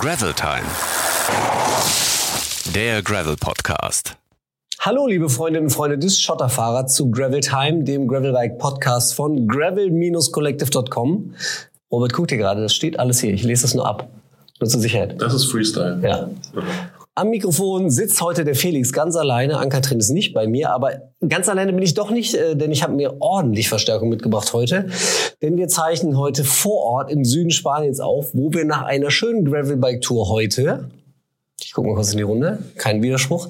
Gravel Time. Der Gravel Podcast. Hallo, liebe Freundinnen und Freunde des Schotterfahrers zu Gravel Time, dem Gravelbike Podcast von gravel-collective.com. Robert, guck dir gerade, das steht alles hier. Ich lese es nur ab. Nur zur Sicherheit. Das ist Freestyle. Ja. Am Mikrofon sitzt heute der Felix ganz alleine. Ankatrin ist nicht bei mir, aber ganz alleine bin ich doch nicht, äh, denn ich habe mir ordentlich Verstärkung mitgebracht heute. Denn wir zeichnen heute vor Ort im Süden Spaniens auf, wo wir nach einer schönen Gravelbike-Tour heute ich gucke mal kurz in die Runde, kein Widerspruch.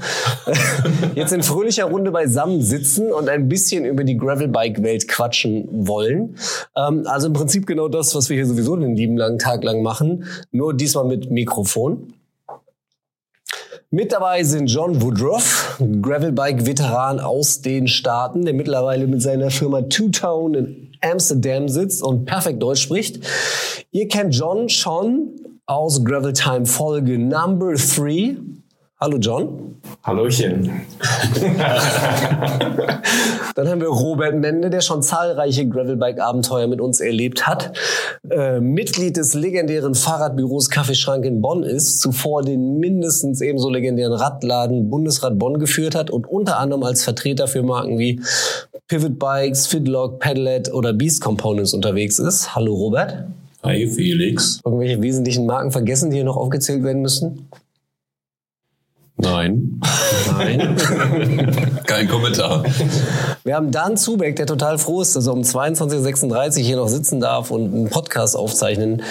Jetzt in fröhlicher Runde beisammen sitzen und ein bisschen über die Gravelbike-Welt quatschen wollen. Ähm, also im Prinzip genau das, was wir hier sowieso den lieben langen Tag lang machen, nur diesmal mit Mikrofon. Mit dabei sind John Woodruff, Gravelbike-Veteran aus den Staaten, der mittlerweile mit seiner Firma Two Tone in Amsterdam sitzt und perfekt Deutsch spricht. Ihr kennt John schon aus Gravel Time Folge Number 3. Hallo John. Hallöchen. Dann haben wir Robert Mende, der schon zahlreiche Gravelbike-Abenteuer mit uns erlebt hat. Äh, Mitglied des legendären Fahrradbüros Kaffeeschrank in Bonn ist, zuvor den mindestens ebenso legendären Radladen Bundesrad Bonn geführt hat und unter anderem als Vertreter für Marken wie Pivot Bikes, Fidlock, Pedalet oder Beast Components unterwegs ist. Hallo Robert. Hi Felix. Irgendwelche wesentlichen Marken vergessen, die hier noch aufgezählt werden müssen? Nein. Nein. Kein Kommentar. Wir haben Dan Zubeck, der total froh ist, dass er um 22.36 Uhr hier noch sitzen darf und einen Podcast aufzeichnen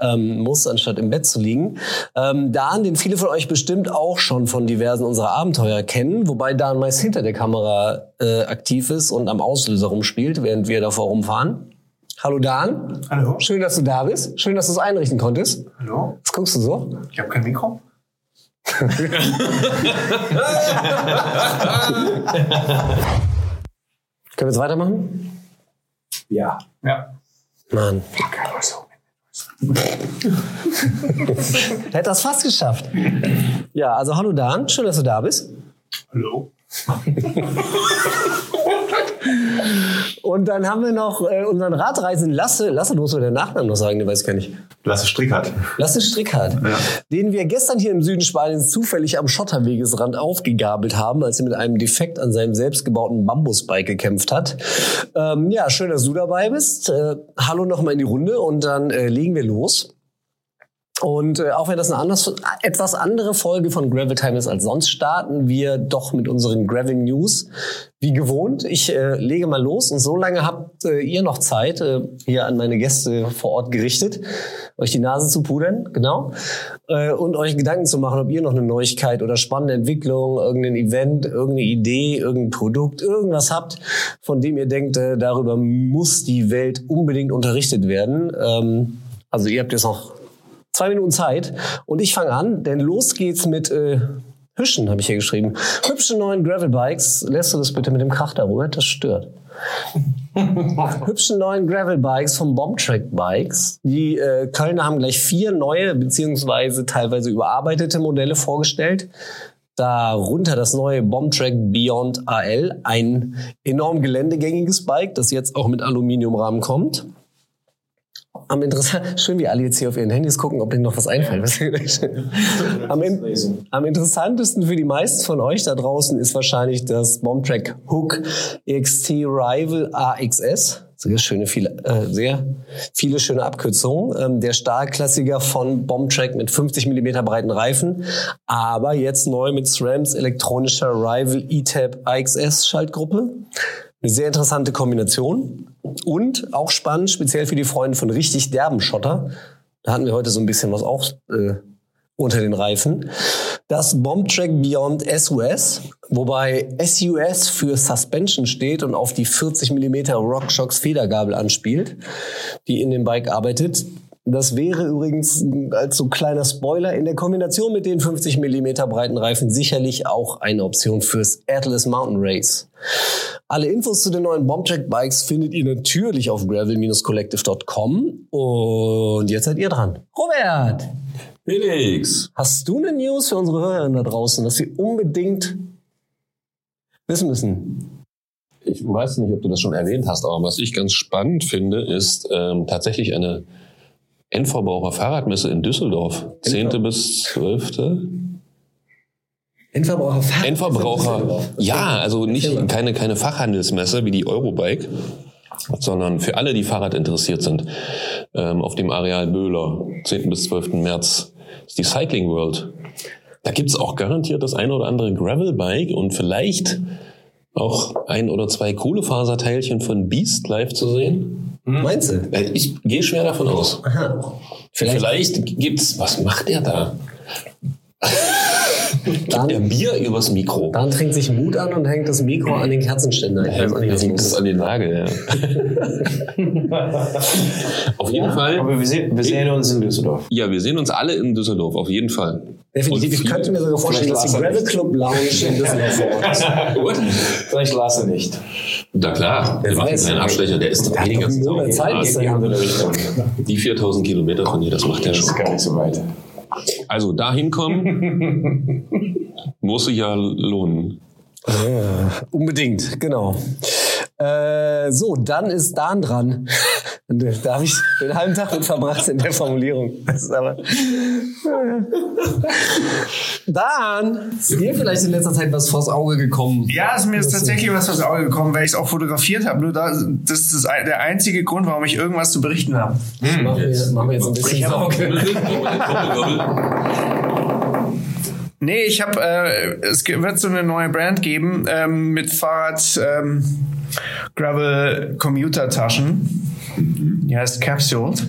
ähm, muss, anstatt im Bett zu liegen. Ähm, Dan, den viele von euch bestimmt auch schon von diversen unserer Abenteuer kennen, wobei Dan meist hinter der Kamera äh, aktiv ist und am Auslöser rumspielt, während wir davor rumfahren. Hallo Dan. Hallo. Schön, dass du da bist. Schön, dass du es einrichten konntest. Hallo. Was guckst du so? Ich habe kein Mikro. Können wir jetzt weitermachen? Ja. Ja. Mann. Hat das fast geschafft. Ja, also hallo Dan, schön, dass du da bist. Hallo. Und dann haben wir noch äh, unseren Radreisen Lasse. Lasse, du musst mir den Nachnamen noch sagen, den weiß ich gar nicht. Lasse Strickert. Lasse Strickhardt, Ja. den wir gestern hier im Süden Spaniens zufällig am Schotterwegesrand aufgegabelt haben, als er mit einem Defekt an seinem selbstgebauten Bambusbike gekämpft hat. Ähm, ja, schön, dass du dabei bist. Äh, hallo nochmal in die Runde und dann äh, legen wir los. Und äh, auch wenn das eine anders, etwas andere Folge von Gravel Time ist als sonst, starten wir doch mit unseren Gravel News. Wie gewohnt, ich äh, lege mal los und so lange habt äh, ihr noch Zeit, äh, hier an meine Gäste vor Ort gerichtet, euch die Nase zu pudern, genau, äh, und euch Gedanken zu machen, ob ihr noch eine Neuigkeit oder spannende Entwicklung, irgendein Event, irgendeine Idee, irgendein Produkt, irgendwas habt, von dem ihr denkt, äh, darüber muss die Welt unbedingt unterrichtet werden. Ähm, also ihr habt jetzt noch zwei Minuten Zeit und ich fange an, denn los geht's mit äh, Hüschen, habe ich hier geschrieben. Hübsche neuen Gravelbikes. Lässt du das bitte mit dem Krach da, Robert? Das stört. Hübsche neuen Gravelbikes von Bombtrack Bikes. Die äh, Kölner haben gleich vier neue beziehungsweise teilweise überarbeitete Modelle vorgestellt. Darunter das neue Bombtrack Beyond AL, ein enorm geländegängiges Bike, das jetzt auch mit Aluminiumrahmen kommt. Am interessant, schön, wie alle jetzt hier auf ihren Handys gucken, ob denen noch was einfällt. am, in, am interessantesten für die meisten von euch da draußen ist wahrscheinlich das Bombtrack Hook XT Rival AXS. Sehr schöne, viele, äh, sehr viele schöne Abkürzungen. Ähm, der Stahlklassiker von Bombtrack mit 50 mm breiten Reifen, aber jetzt neu mit SRAMs elektronischer Rival E-Tab AXS Schaltgruppe. Eine sehr interessante Kombination und auch spannend, speziell für die Freunde von richtig derben Schotter. Da hatten wir heute so ein bisschen was auch äh, unter den Reifen. Das Bombtrack Beyond SUS, wobei SUS für Suspension steht und auf die 40 mm RockShox Federgabel anspielt, die in dem Bike arbeitet. Das wäre übrigens als so kleiner Spoiler in der Kombination mit den 50 mm breiten Reifen sicherlich auch eine Option fürs Atlas Mountain Race. Alle Infos zu den neuen Bombtrack Bikes findet ihr natürlich auf gravel-collective.com. Und jetzt seid ihr dran. Robert, Felix. hast du eine News für unsere Hörerinnen da draußen, dass sie unbedingt wissen müssen? Ich weiß nicht, ob du das schon erwähnt hast, aber was ich ganz spannend finde, ist ähm, tatsächlich eine Endverbraucher Fahrradmesse in Düsseldorf. 10. bis 12. Endverbraucher. Endverbraucher. Ja, also nicht keine, keine Fachhandelsmesse wie die Eurobike, sondern für alle, die Fahrrad interessiert sind. Ähm, auf dem Areal Böhler, 10. bis 12. März, ist die Cycling World. Da gibt's auch garantiert das eine oder andere Gravelbike und vielleicht auch ein oder zwei Kohlefaserteilchen von Beast live zu sehen. Meinst du? Äh, Ich gehe schwer davon aus. Aha. Vielleicht, Vielleicht, gibt's. Was macht der da? Gibt Dann- der Bier übers Mikro? dann trinkt sich Mut an und hängt das Mikro an den Kerzenständer. Ich weiß auch nicht, was hängt das ist. an den Nagel, ja. auf jeden Fall. Aber wir sehen, wir sehen uns in Düsseldorf. Ja, wir sehen uns alle in Düsseldorf, auf jeden Fall. Definitiv. Ich könnte mir sogar vorstellen, dass die Gravel Club Lounge in Düsseldorf. Gut. Vielleicht lasse nicht. Na klar, wir machen weiß. einen Abstecher, der ist doch weniger. Monat Zeit Die andere Richtung. Die 4000 Kilometer von hier, das macht er Das ist schon. gar nicht so weit. Also dahin kommen, muss sich ja lohnen. Unbedingt, genau. Äh, so, dann ist Dan dran. Und Da habe ich den halben Tag mit verbracht in der Formulierung. Das ist aber. Dan, ist dir vielleicht in letzter Zeit was vors Auge gekommen? Ja, es mir ist tatsächlich was vors Auge gekommen, weil ich es auch fotografiert habe. Nur da, das ist der einzige Grund, warum ich irgendwas zu berichten habe. Machen wir, machen wir jetzt ein bisschen Sorge. Nee, ich habe, äh, es wird so eine neue Brand geben ähm, mit Fahrrad ähm, Gravel Commuter Taschen. Die heißt Capsuled.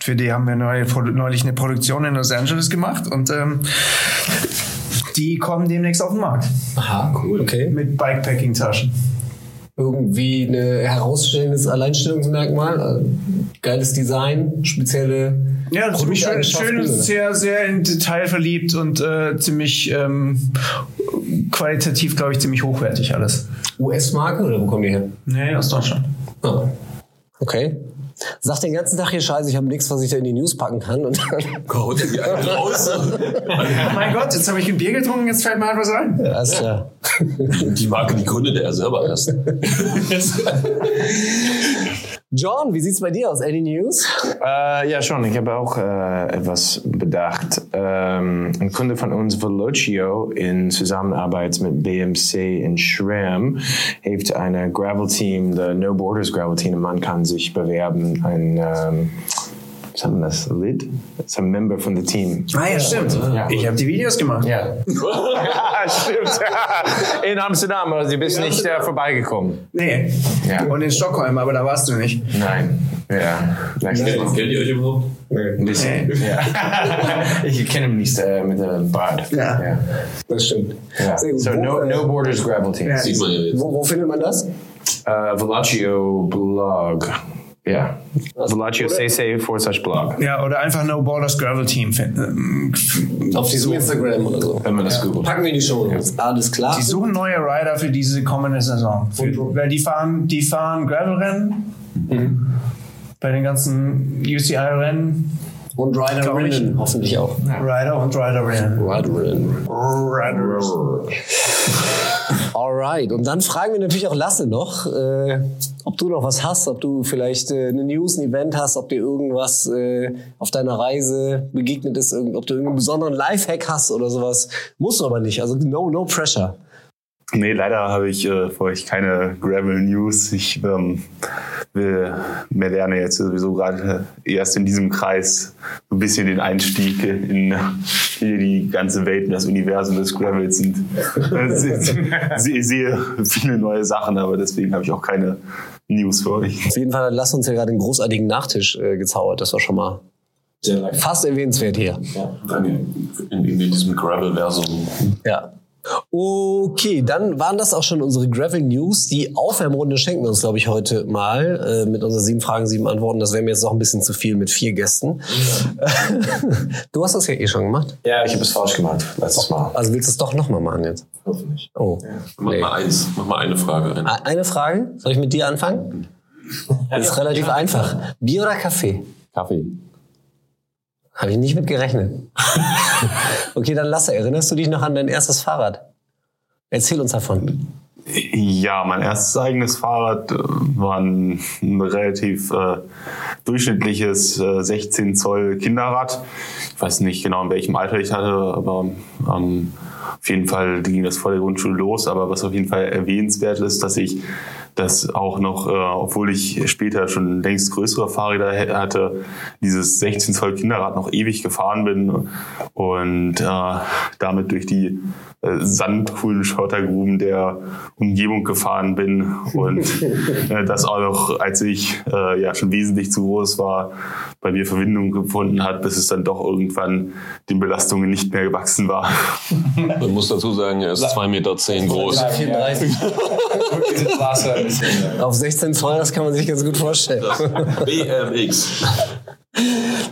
Für die haben wir neulich eine Produktion in Los Angeles gemacht und ähm, die kommen demnächst auf den Markt Aha, cool, okay. mit Bikepacking Taschen. Irgendwie ein herausstellendes Alleinstellungsmerkmal, äh, geiles Design, spezielle Ja, ziemlich schön, Produktegeigenschaften, schön ist sehr, sehr in Detail verliebt und äh, ziemlich ähm, qualitativ, glaube ich, ziemlich hochwertig alles. US-Marke oder wo kommen die her? Nee, aus Deutschland. Ah. Okay. Sag den ganzen Tag hier Scheiße, ich habe nichts, was ich da in die News packen kann. Und dann einen raus? mein Gott, jetzt habe ich ein Bier getrunken, jetzt fällt mir halt was ein. ja, ist klar. Die Marke, die gründete er selber erst. John, wie sieht's bei dir aus? Any News? Äh, ja, schon. Ich habe auch äh, etwas bedacht. Ähm, ein Kunde von uns, Velocio, in Zusammenarbeit mit BMC in Schramm, heeft ein Gravel-Team, the No Borders Gravel-Team. Man kann sich bewerben. Ein, ähm, was haben wir das? Lid? Das ist ein Member von dem Team. Ah ja, stimmt. Ja. Ich habe die Videos gemacht. Ja. ja, stimmt. In Amsterdam, aber sie bist nicht äh, vorbeigekommen. Nee. Ja. Und in Stockholm, aber da warst du nicht. Nein. Ja. Kennt ihr euch überhaupt? Ein bisschen. Ja. ich kenne ihn nicht äh, mit dem Bart. Ja. ja. Das stimmt. ja. So, wo, no, äh, no Borders Gravel Team. Ja. Sieht man ja jetzt. wo, wo findet man das? Uh, Velaccio blog. Ja. Velaccio CC forward slash blog. Ja, oder einfach No Borders Gravel Team finden. Auf diesem Instagram oder so. Wenn man das googelt. Packen wir die Show Notes. Alles klar. Die suchen neue Rider für diese kommende Saison. Für, weil die fahren, die fahren Gravel-Rennen. Bei den ganzen UCI-Rennen. Und ich. Rinnen hoffentlich auch. Rider und Rider-Rennen. Ryder Rinnen. Alright. Und dann fragen wir natürlich auch Lasse noch, äh, ob du noch was hast, ob du vielleicht äh, eine News, ein Event hast, ob dir irgendwas äh, auf deiner Reise begegnet ist, irgend- ob du irgendeinen besonderen Lifehack hast oder sowas. Musst du aber nicht. Also no, no pressure. Nee, leider habe ich äh, für euch keine Gravel News. Ich ähm, will mir lerne jetzt sowieso gerade äh, erst in diesem Kreis so ein bisschen den Einstieg in hier die ganze Welt und das Universum des Gravels sind. Ich sehe viele neue Sachen, aber deswegen habe ich auch keine News für euch. Auf jeden Fall hat Lasse uns ja gerade einen großartigen Nachtisch äh, gezaubert. Das war schon mal fast erwähnenswert hier. Danke. In, in diesem Gravel-Versum. Ja. Okay, dann waren das auch schon unsere Gravel News. Die Aufwärmrunde schenken wir uns, glaube ich, heute mal äh, mit unseren sieben Fragen, sieben Antworten. Das wäre mir jetzt noch ein bisschen zu viel mit vier Gästen. du hast das ja eh schon gemacht. Ja, ich habe es falsch gemacht letztes Mal. Also willst du es doch nochmal machen jetzt? Hoffentlich. Oh. Mach Nee. mal eins. Mach mal eine Frage. Ein. A- Eine Frage. Soll ich mit dir anfangen? Das ist relativ einfach. Bier oder Kaffee? Kaffee. Habe ich nicht mit gerechnet. okay, dann Lasse, erinnerst du dich noch an dein erstes Fahrrad? Erzähl uns davon. Ja, mein erstes eigenes Fahrrad äh, war ein, ein relativ äh, durchschnittliches äh, 16 Zoll Kinderrad. Ich weiß nicht genau, in welchem Alter ich hatte, aber ähm, auf jeden Fall ging das vor der Grundschule los. Aber was auf jeden Fall erwähnenswert ist, dass ich das auch noch, äh, obwohl ich später schon längst größere Fahrräder hatte, dieses 16 Zoll Kinderrad noch ewig gefahren bin und äh, damit durch die äh, sandcoolen Schottergruben der Umgebung gefahren bin und äh, das auch noch, als ich äh, ja schon wesentlich zu groß war, bei mir Verwindung gefunden hat, bis es dann doch irgendwann den Belastungen nicht mehr gewachsen war. Man muss dazu sagen, er ist 2,10 Meter groß. 34. Auf 16 Zoll, das kann man sich ganz gut vorstellen. BMX.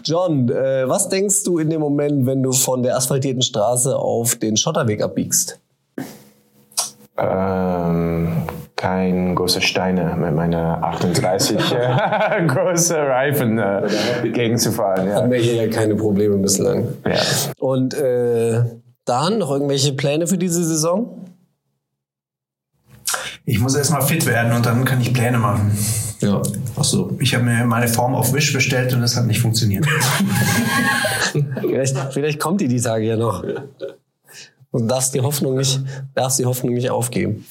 John, äh, was denkst du in dem Moment, wenn du von der asphaltierten Straße auf den Schotterweg abbiegst? Ähm, kein große Steine mit meiner 38 äh, große Reifen äh, gegenzufahren. Ja. Hatten wir hier ja keine Probleme bislang. Ja. Und äh, Dan, noch irgendwelche Pläne für diese Saison? Ich muss erstmal fit werden und dann kann ich Pläne machen. Ja. Ach so. Ich habe mir meine Form auf Wish bestellt und das hat nicht funktioniert. Vielleicht, vielleicht kommt die die Tage ja noch. Und darfst die Hoffnung nicht, darfst die Hoffnung nicht aufgeben.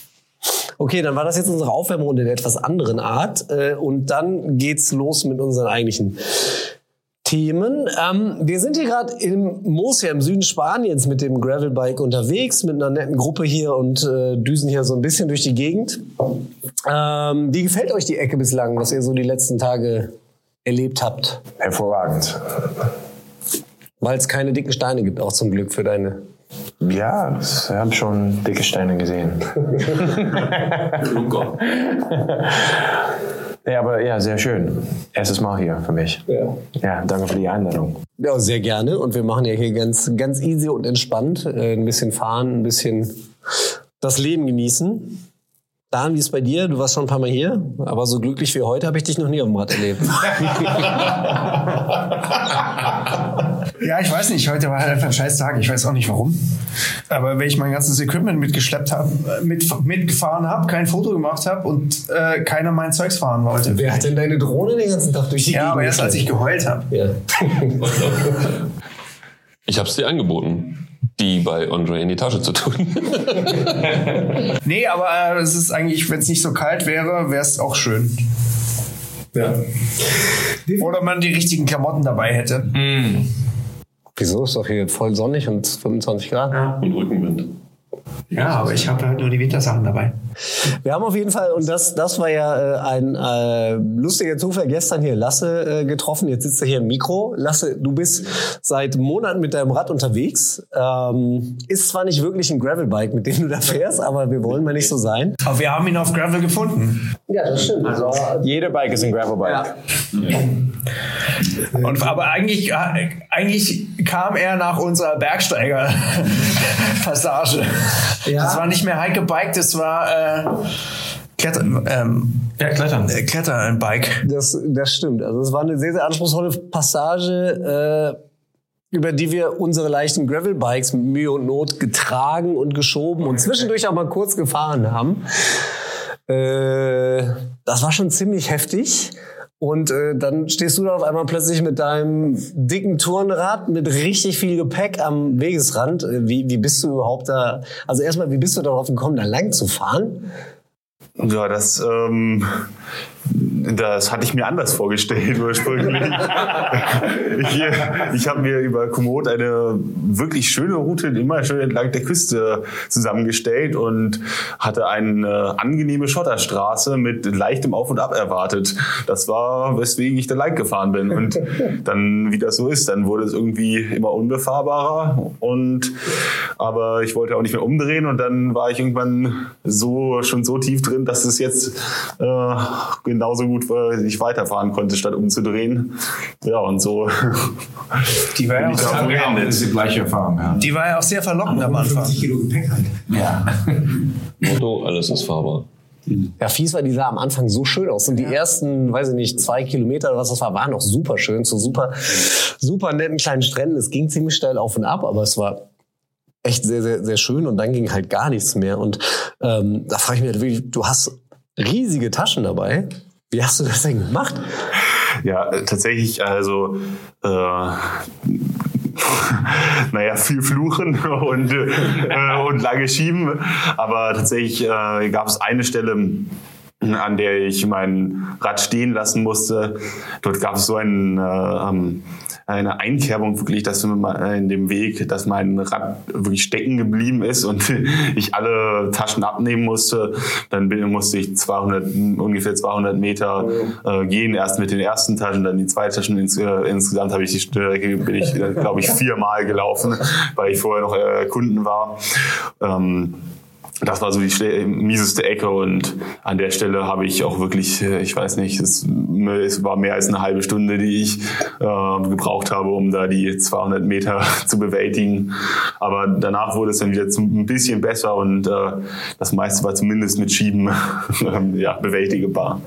Okay, dann war das jetzt unsere Aufwärmrunde der etwas anderen Art. Äh, Und dann geht's los mit unseren eigentlichen Themen. Ähm, wir sind hier gerade im Murcia im Süden Spaniens mit dem Gravelbike unterwegs, mit einer netten Gruppe hier und äh, düsen hier so ein bisschen durch die Gegend. Ähm, wie gefällt euch die Ecke bislang, was ihr so die letzten Tage erlebt habt? Hervorragend. Weil es keine dicken Steine gibt, auch zum Glück für deine. Ja, ich habe schon dicke Steine gesehen. ja, aber ja, sehr schön. Erstes Mal hier für mich. Ja. Ja, danke für die Einladung. Ja, sehr gerne. Und wir machen ja hier ganz, ganz easy und entspannt. Äh, ein bisschen fahren, ein bisschen das Leben genießen. Dan, wie ist bei dir? Du warst schon ein paar Mal hier, aber so glücklich wie heute habe ich dich noch nie auf dem Rad erlebt. Ja, ich weiß nicht. Heute war halt einfach ein scheiß Tag. Ich weiß auch nicht warum. Aber wenn ich mein ganzes Equipment mitgeschleppt habe, mit, mitgefahren habe, kein Foto gemacht habe und äh, keiner mein Zeugs fahren wollte. Wer hat denn deine Drohne den ganzen Tag durch die Ja, aber erst als ich geheult habe. Ja. Ich habe es dir angeboten, die bei Andre in die Tasche zu tun. Nee, aber äh, es ist eigentlich, wenn es nicht so kalt wäre, wäre es auch schön. ja. Oder man die richtigen Klamotten dabei hätte. Wieso ist doch hier voll sonnig und 25 Grad? Und Rückenwind. Ja, aber ich habe halt nur die Wintersachen dabei. Wir haben auf jeden Fall, und das, das war ja äh, ein äh, lustiger Zufall, gestern hier Lasse äh, getroffen. Jetzt sitzt er hier im Mikro. Lasse, du bist seit Monaten mit deinem Rad unterwegs. Ähm, ist zwar nicht wirklich ein Gravelbike, mit dem du da fährst, aber wir wollen mal nicht so sein. Aber wir haben ihn auf Gravel gefunden. Ja, das stimmt. Also, Jeder Bike ist ein Gravelbike. Und, aber eigentlich, äh, eigentlich kam er nach unserer Bergsteiger-Passage. Ja. Das war nicht mehr Heike Bike, das war äh, Kletter, ähm, ja, Klettern. Äh, Kletter ein Bike. das, das stimmt. Also es war eine sehr, sehr anspruchsvolle Passage. Äh, über die wir unsere leichten Gravelbikes mit Mühe und Not getragen und geschoben und zwischendurch auch mal kurz gefahren haben. Äh, das war schon ziemlich heftig. Und äh, dann stehst du da auf einmal plötzlich mit deinem dicken Turnrad mit richtig viel Gepäck am Wegesrand. Äh, Wie, wie bist du überhaupt da? Also erstmal, wie bist du darauf gekommen, da lang zu fahren? Ja, das, ähm, das hatte ich mir anders vorgestellt ursprünglich. ich ich habe mir über Komoot eine wirklich schöne Route immer schön entlang der Küste zusammengestellt und hatte eine angenehme Schotterstraße mit leichtem Auf und Ab erwartet. Das war, weswegen ich da lang gefahren bin. Und dann, wie das so ist, dann wurde es irgendwie immer unbefahrbarer. Und, aber ich wollte auch nicht mehr umdrehen und dann war ich irgendwann so, schon so tief drin, dass es jetzt äh, genauso gut war, ich weiterfahren konnte, statt umzudrehen. Ja, und so. Die war ja auch, geendet. die gleiche Erfahrung. Ja. die war ja auch sehr verlockend am Anfang. Kilo Gepäck halt. ja. Motto, alles ist fahrbar. Ja, fies war, die sah am Anfang so schön aus. Und die ersten, weiß ich nicht, zwei Kilometer oder was das war, waren noch super schön, zu super, super netten kleinen Stränden. Es ging ziemlich steil auf und ab, aber es war echt sehr, sehr, sehr schön und dann ging halt gar nichts mehr. Und ähm, da frage ich mich halt wirklich, du hast riesige Taschen dabei. Wie hast du das denn gemacht? Ja, tatsächlich, also äh, naja, viel fluchen und, äh, und lange schieben. Aber tatsächlich äh, gab es eine Stelle, an der ich mein Rad stehen lassen musste. Dort gab es so einen äh, ähm, eine Einkerbung wirklich, dass in dem Weg, dass mein Rad wirklich stecken geblieben ist und ich alle Taschen abnehmen musste. Dann musste ich 200, ungefähr 200 Meter äh, gehen, erst mit den ersten Taschen, dann die zwei Taschen. Ins, äh, insgesamt habe ich die Strecke, bin ich, äh, glaube ich, viermal gelaufen, weil ich vorher noch äh, Kunden war. Ähm, das war so die mieseste Ecke und an der Stelle habe ich auch wirklich, äh, ich weiß nicht, es, es war mehr als eine halbe Stunde, die ich äh, gebraucht habe, um da die 200 Meter zu bewältigen. Aber danach wurde es dann wieder ein bisschen besser und äh, das meiste war zumindest mit Schieben ja, bewältigbar.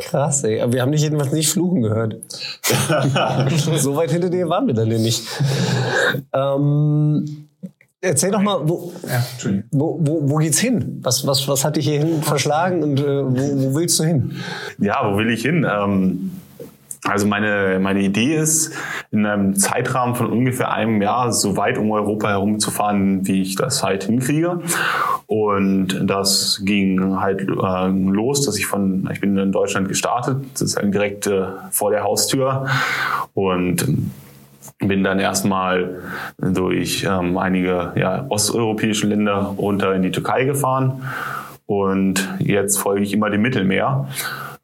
Krass, ey. Aber wir haben nicht jedenfalls nicht fluchen gehört. so weit hinter dir waren wir dann nicht. Ähm, Erzähl doch mal, wo, ja, wo, wo, wo, geht's hin? Was, was, was hat dich hierhin verschlagen und äh, wo, wo willst du hin? Ja, wo will ich hin? Ähm, also meine, meine Idee ist, in einem Zeitrahmen von ungefähr einem Jahr so weit um Europa herumzufahren, wie ich das halt hinkriege. Und das ging halt äh, los, dass ich von, ich bin in Deutschland gestartet, sozusagen direkt äh, vor der Haustür und bin dann erstmal durch ähm, einige ja, osteuropäische Länder runter in die Türkei gefahren und jetzt folge ich immer dem Mittelmeer.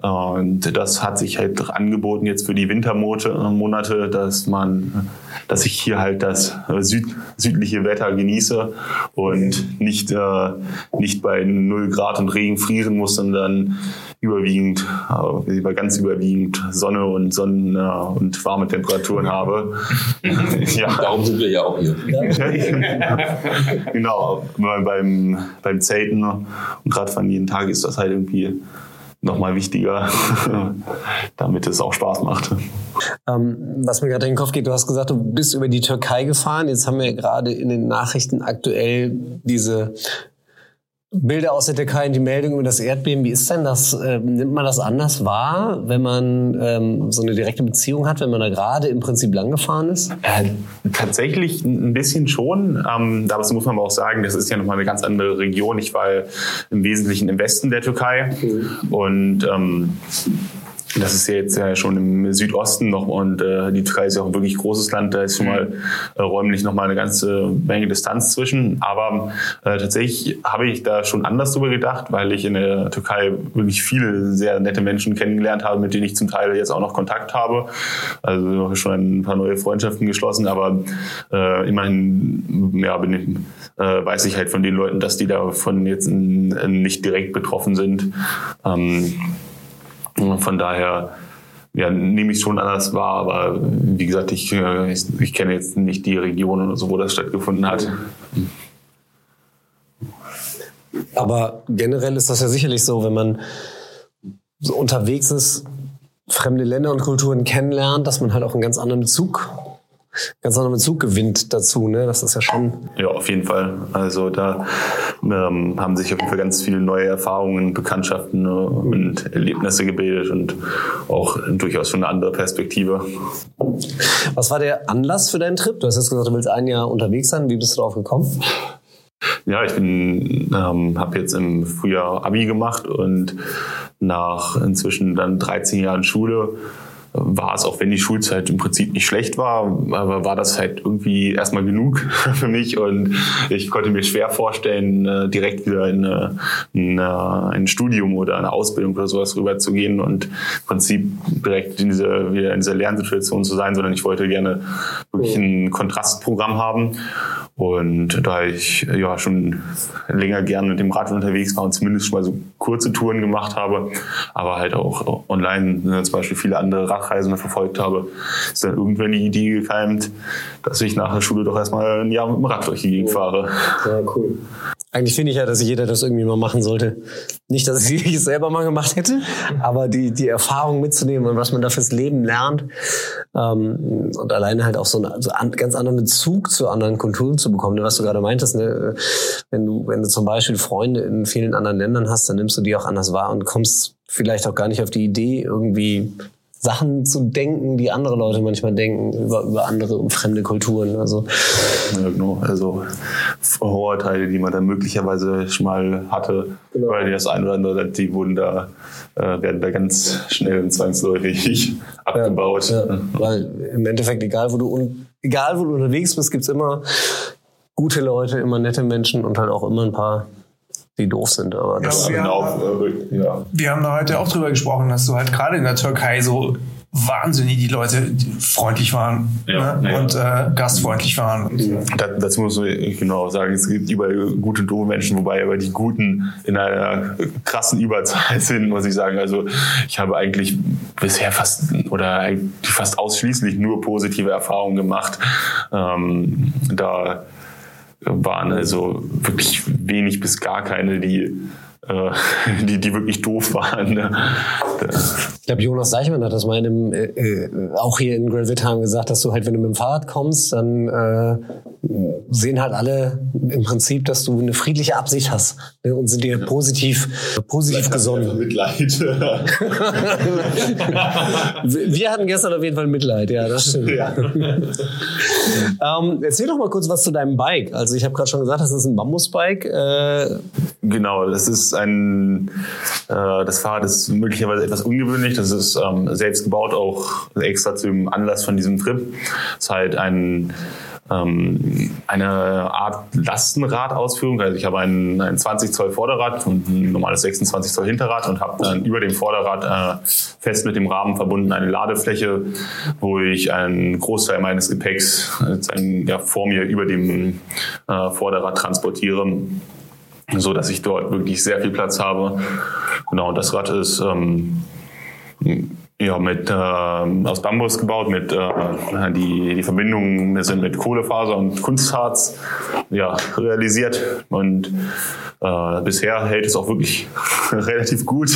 Und das hat sich halt angeboten jetzt für die Wintermonate, dass man, dass ich hier halt das süd, südliche Wetter genieße und nicht, äh, nicht bei 0 Grad und Regen frieren muss, sondern überwiegend, äh, ganz überwiegend Sonne und Sonnen äh, und warme Temperaturen habe. ja. Darum sind wir ja auch hier. genau, beim, beim Zelten und gerade von jeden Tag ist das halt irgendwie nochmal wichtiger, damit es auch Spaß macht. Ähm, was mir gerade in den Kopf geht, du hast gesagt, du bist über die Türkei gefahren. Jetzt haben wir gerade in den Nachrichten aktuell diese Bilder aus der Türkei und die Meldung über das Erdbeben. Wie ist denn das? Ähm, nimmt man das anders wahr, wenn man ähm, so eine direkte Beziehung hat, wenn man da gerade im Prinzip lang gefahren ist? Äh, tatsächlich ein bisschen schon. Ähm, dazu muss man aber auch sagen, das ist ja nochmal eine ganz andere Region. Ich war im Wesentlichen im Westen der Türkei mhm. und ähm, das ist ja jetzt ja schon im Südosten noch und äh, die Türkei ist ja auch ein wirklich großes Land, da ist schon mal äh, räumlich noch mal eine ganze Menge Distanz zwischen. Aber äh, tatsächlich habe ich da schon anders drüber gedacht, weil ich in der Türkei wirklich viele sehr nette Menschen kennengelernt habe, mit denen ich zum Teil jetzt auch noch Kontakt habe. Also schon ein paar neue Freundschaften geschlossen, aber äh, immerhin ja, bin ich, äh, weiß ich halt von den Leuten, dass die davon jetzt nicht direkt betroffen sind. Ähm, von daher ja, nehme ich schon anders wahr, aber wie gesagt, ich, äh, ich, ich kenne jetzt nicht die Region oder so, wo das stattgefunden hat. Aber generell ist das ja sicherlich so, wenn man so unterwegs ist, fremde Länder und Kulturen kennenlernt, dass man halt auch einen ganz anderen Bezug ganz anderen Bezug gewinnt dazu. Ne? Das ist ja schon. Ja, auf jeden Fall. Also da ähm, haben sich auf jeden Fall ganz viele neue Erfahrungen, Bekanntschaften äh, und Erlebnisse gebildet und auch durchaus schon eine andere Perspektive. Was war der Anlass für deinen Trip? Du hast jetzt gesagt, du willst ein Jahr unterwegs sein. Wie bist du darauf gekommen? Ja, ich bin, ähm, habe jetzt im Frühjahr Abi gemacht und nach inzwischen dann 13 Jahren Schule war es, auch wenn die Schulzeit im Prinzip nicht schlecht war, aber war das halt irgendwie erstmal genug für mich und ich konnte mir schwer vorstellen, äh, direkt wieder in, in ein Studium oder eine Ausbildung oder sowas rüber zu gehen und im Prinzip direkt in dieser, wieder in dieser Lernsituation zu sein, sondern ich wollte gerne wirklich ein Kontrastprogramm haben. Und da ich ja schon länger gerne mit dem Rad unterwegs war und zumindest schon mal so kurze Touren gemacht habe, aber halt auch online ne, zum Beispiel viele andere Radreisen verfolgt habe, ist dann irgendwann die Idee gekeimt, dass ich nach der Schule doch erstmal ein Jahr mit dem Rad durch die Gegend fahre. Ja, cool. Eigentlich finde ich ja, dass jeder das irgendwie mal machen sollte. Nicht, dass ich es selber mal gemacht hätte, aber die, die Erfahrung mitzunehmen und was man da fürs Leben lernt ähm, und alleine halt auch so einen so an, ganz anderen Bezug zu anderen Kulturen zu bekommen. Ne, Was du gerade meintest, ne? wenn, du, wenn du zum Beispiel Freunde in vielen anderen Ländern hast, dann nimmst du die auch anders wahr und kommst vielleicht auch gar nicht auf die Idee, irgendwie Sachen zu denken, die andere Leute manchmal denken über, über andere und fremde Kulturen. Also Ja, genau. Also Vorurteile, die man dann möglicherweise schon mal hatte, weil das eine oder andere, die wurden da, äh, werden da ganz schnell und zwangsläufig abgebaut. Ja, weil im Endeffekt, egal wo du, egal wo du unterwegs bist, gibt's immer gute Leute, immer nette Menschen und halt auch immer ein paar, die doof sind. Aber das, Ja, wir haben- äh, ja. Wir haben da heute auch drüber gesprochen, dass du halt gerade in der Türkei so wahnsinnig die Leute die freundlich waren Ja, ne? ja. und äh, gastfreundlich waren. Und, Da, dazu muss man genau sagen, es gibt überall gute und doofe Menschen, wobei aber die Guten in einer krassen Überzahl sind, muss ich sagen. Also ich habe eigentlich bisher fast oder fast ausschließlich nur positive Erfahrungen gemacht. Ähm, da waren also wirklich wenig bis gar keine, die, äh, die, die wirklich doof waren. Ne? Ich glaube, Jonas Deichmann hat das mal in einem, äh, äh, auch hier in Gravitam gesagt, dass du halt, wenn du mit dem Fahrrad kommst, dann äh, sehen halt alle im Prinzip, dass du eine friedliche Absicht hast ne? und sind dir positiv, positiv gesonnen. Mitleid. Wir wir hatten gestern auf jeden Fall Mitleid, ja, das stimmt. ja. Ähm, erzähl doch mal kurz was zu deinem Bike. Also ich habe gerade schon gesagt, das ist ein Bambusbike. Äh, Genau, das ist ein, äh, das Fahrrad ist möglicherweise etwas ungewöhnlich. Das ist ähm, selbst gebaut, auch extra zum Anlass von diesem Trip. Es ist halt ein, ähm, eine Art Lastenradausführung. Also ich habe ein, ein 20 Zoll Vorderrad und ein normales 26 Zoll Hinterrad und habe dann über dem Vorderrad äh, fest mit dem Rahmen verbunden eine Ladefläche, wo ich einen Großteil meines Gepäcks äh, ja, vor mir über dem äh, Vorderrad transportiere so dass ich dort wirklich sehr viel Platz habe. Genau, und das Rad ist ähm, ja mit ähm, aus Bambus gebaut, mit äh, die die Verbindungen sind mit Kohlefaser und Kunstharz ja realisiert und äh, bisher hält es auch wirklich relativ gut.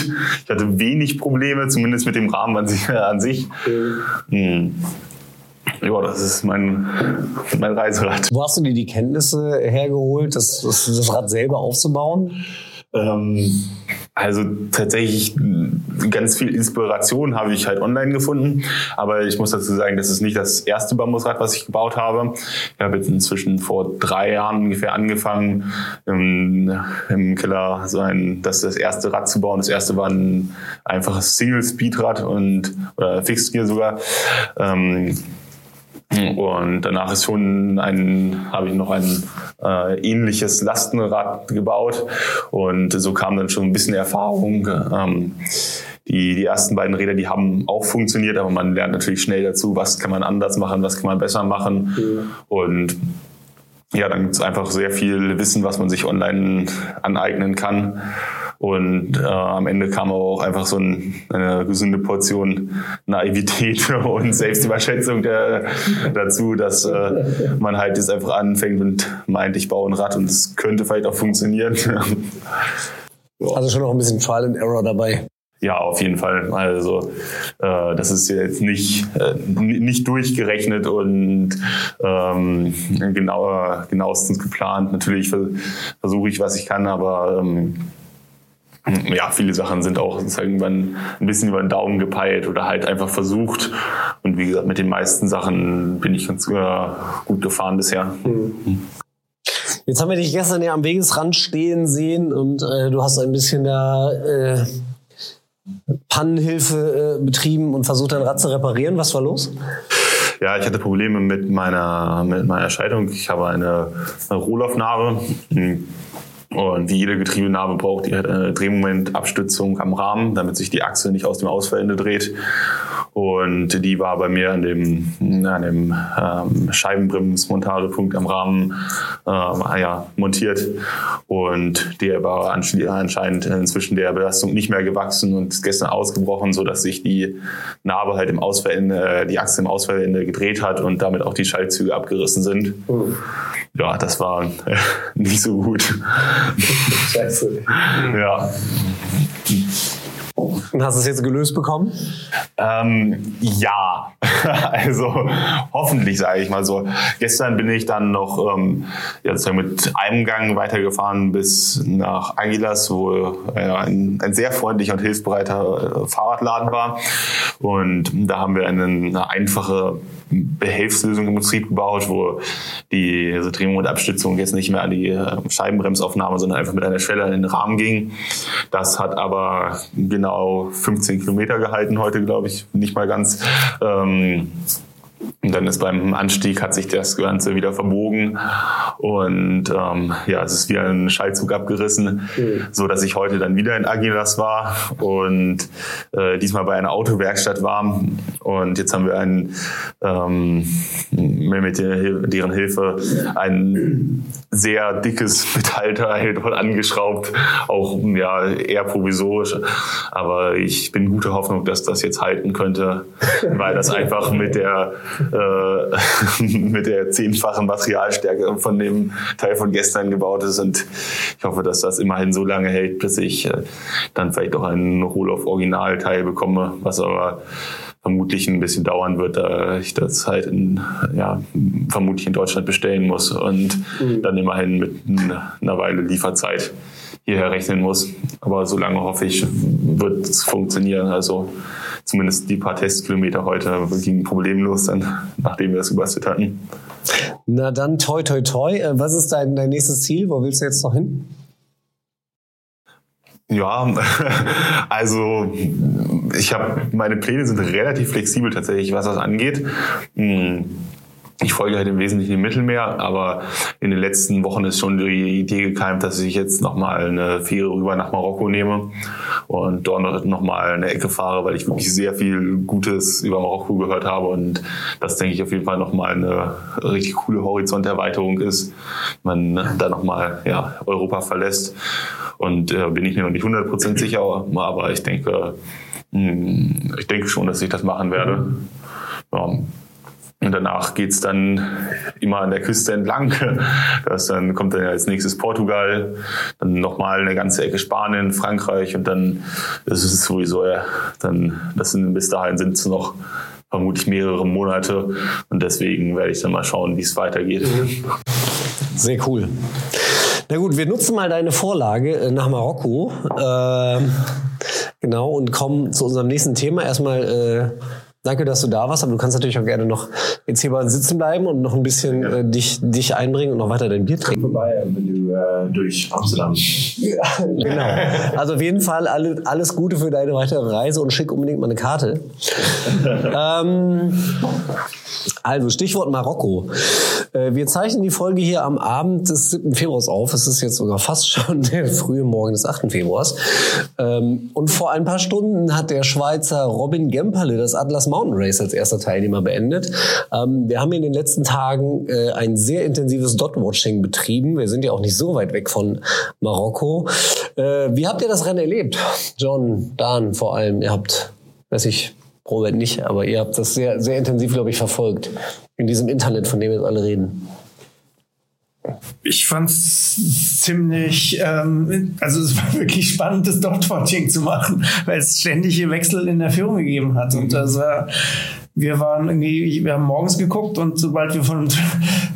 Ich hatte wenig Probleme, zumindest mit dem Rahmen an sich. An sich. Hm. Ja, das ist mein, mein Reiserad. wo hast du dir die Kenntnisse hergeholt, das, das, das Rad selber aufzubauen? Ähm, also tatsächlich ganz viel Inspiration habe ich halt online gefunden. Aber ich muss dazu sagen, das ist nicht das erste Bambusrad, was ich gebaut habe. Ich habe jetzt inzwischen vor drei Jahren ungefähr angefangen, im, im Keller so ein, das, das erste Rad zu bauen. Das erste war ein einfaches Single-Speed-Rad und oder Fixed Gear sogar. Ähm, und danach ist schon ein, habe ich noch ein äh, ähnliches Lastenrad gebaut. Und so kam dann schon ein bisschen Erfahrung. Ähm, die, die ersten beiden Räder, die haben auch funktioniert, aber man lernt natürlich schnell dazu, was kann man anders machen, was kann man besser machen. Und ja, dann gibt es einfach sehr viel Wissen, was man sich online aneignen kann. Und äh, am Ende kam aber auch einfach so ein, eine gesunde Portion Naivität und Selbstüberschätzung der, dazu, dass äh, man halt jetzt einfach anfängt und meint, ich baue ein Rad und es könnte vielleicht auch funktionieren. Also schon noch ein bisschen Trial and Error dabei. Ja, auf jeden Fall. Also äh, das ist jetzt nicht, äh, nicht durchgerechnet und ähm, genauer, genauestens geplant. Natürlich vers- versuche ich, was ich kann, aber ähm, ja, viele Sachen sind auch irgendwann ein bisschen über den Daumen gepeilt oder halt einfach versucht. Und wie gesagt, mit den meisten Sachen bin ich ganz äh, gut gefahren bisher. Jetzt haben wir dich gestern ja am Wegesrand stehen sehen und äh, du hast ein bisschen da äh, Pannenhilfe äh, betrieben und versucht, dein Rad zu reparieren. Was war los? Ja, ich hatte Probleme mit meiner, mit meiner Scheidung. Ich habe eine, eine Rohlaufnarbe. Und wie jede Getriebenarbe braucht die eine Drehmomentabstützung am Rahmen, damit sich die Achse nicht aus dem Ausfallende dreht. Und die war bei mir an dem, an dem ähm, Scheibenbremsmontagepunkt am Rahmen ähm, ja, montiert. Und der war anscheinend inzwischen der Belastung nicht mehr gewachsen und ist gestern ausgebrochen, so dass sich die Narbe halt im Ausfallende, die Achse im Ausfallende gedreht hat und damit auch die Schaltzüge abgerissen sind. Ja, das war nicht so gut. Scheiße. Ja. Und hast du es jetzt gelöst bekommen? Ähm, ja, also hoffentlich sage ich mal so. Gestern bin ich dann noch ähm, ja, sozusagen mit einem Gang weitergefahren bis nach Aguilas, wo äh, ein, ein sehr freundlicher und hilfsbereiter äh, Fahrradladen war. Und da haben wir eine, eine einfache Behelfslösung im Betrieb gebaut, wo die also Drehung und Abstützung jetzt nicht mehr an die äh, Scheibenbremsaufnahme, sondern einfach mit einer Schwelle in den Rahmen ging. Das hat aber genau 15 Kilometer gehalten heute, glaube ich, nicht mal ganz. Ähm, und dann ist beim Anstieg hat sich das Ganze wieder verbogen und ähm, ja, es ist wieder ein Schaltzug abgerissen, mhm. so dass ich heute dann wieder in Agilas war und äh, diesmal bei einer Autowerkstatt war. Und jetzt haben wir einen ähm, mit deren Hilfe ein sehr dickes Metallteil dort angeschraubt, auch ja eher provisorisch. Aber ich bin gute Hoffnung, dass das jetzt halten könnte, weil das einfach mit der äh, mit der zehnfachen Materialstärke von dem Teil von gestern gebaut ist. Und ich hoffe, dass das immerhin so lange hält, bis ich äh, dann vielleicht auch ein Rohloff-Originalteil bekomme, was aber vermutlich ein bisschen dauern wird, da ich das halt in, ja, vermutlich in Deutschland bestellen muss und mhm. dann immerhin mit einer Weile Lieferzeit hierher rechnen muss. Aber solange hoffe ich, wird es funktionieren. Also zumindest die paar Testkilometer heute gingen problemlos dann, nachdem wir das gebastelt hatten. Na dann toi toi toi. Äh, was ist dein, dein nächstes Ziel? Wo willst du jetzt noch hin? Ja, also ich habe meine Pläne sind relativ flexibel tatsächlich, was das angeht. Hm ich folge halt im Wesentlichen im Mittelmeer, aber in den letzten Wochen ist schon die Idee gekeimt, dass ich jetzt nochmal eine Fähre rüber nach Marokko nehme und dort nochmal eine Ecke fahre, weil ich wirklich sehr viel Gutes über Marokko gehört habe und das denke ich auf jeden Fall nochmal eine richtig coole Horizonterweiterung ist, man da nochmal ja, Europa verlässt und äh, bin ich mir noch nicht 100% sicher, aber ich denke, hm, ich denke schon, dass ich das machen werde. Ja, und danach geht's dann immer an der Küste entlang. Das dann kommt dann als nächstes Portugal, dann nochmal eine ganze Ecke Spanien, Frankreich und dann ist es sowieso ja, dann das sind bis dahin sind es noch vermutlich mehrere Monate und deswegen werde ich dann mal schauen, wie es weitergeht. Sehr cool. Na gut, wir nutzen mal deine Vorlage äh, nach Marokko. Äh, genau, und kommen zu unserem nächsten Thema. Erstmal äh, Danke, dass du da warst, aber du kannst natürlich auch gerne noch jetzt hier mal sitzen bleiben und noch ein bisschen äh, dich, dich einbringen und noch weiter dein Bier trinken. Vorbei, wenn du äh, durch Amsterdam. Ja, genau. Also auf jeden Fall alle, alles Gute für deine weitere Reise und schick unbedingt mal eine Karte. ähm, also Stichwort Marokko. Äh, wir zeichnen die Folge hier am Abend des 7. Februars auf. Es ist jetzt sogar fast schon der frühe Morgen des 8. Februars. Ähm, und vor ein paar Stunden hat der Schweizer Robin Gemperle das Atlas Mountain Race als erster Teilnehmer beendet. Ähm, wir haben in den letzten Tagen äh, ein sehr intensives Dot-Watching betrieben. Wir sind ja auch nicht so weit weg von Marokko. Äh, wie habt ihr das Rennen erlebt? John, Dan vor allem. Ihr habt, weiß ich, Robert nicht, aber ihr habt das sehr, sehr intensiv, glaube ich, verfolgt. In diesem Internet, von dem jetzt alle reden. Ich fand es ziemlich, ähm, also es war wirklich spannend, das Dot-Watching zu machen, weil es ständige Wechsel in der Führung gegeben hat. Und das war wir waren irgendwie, wir haben morgens geguckt und sobald wir von,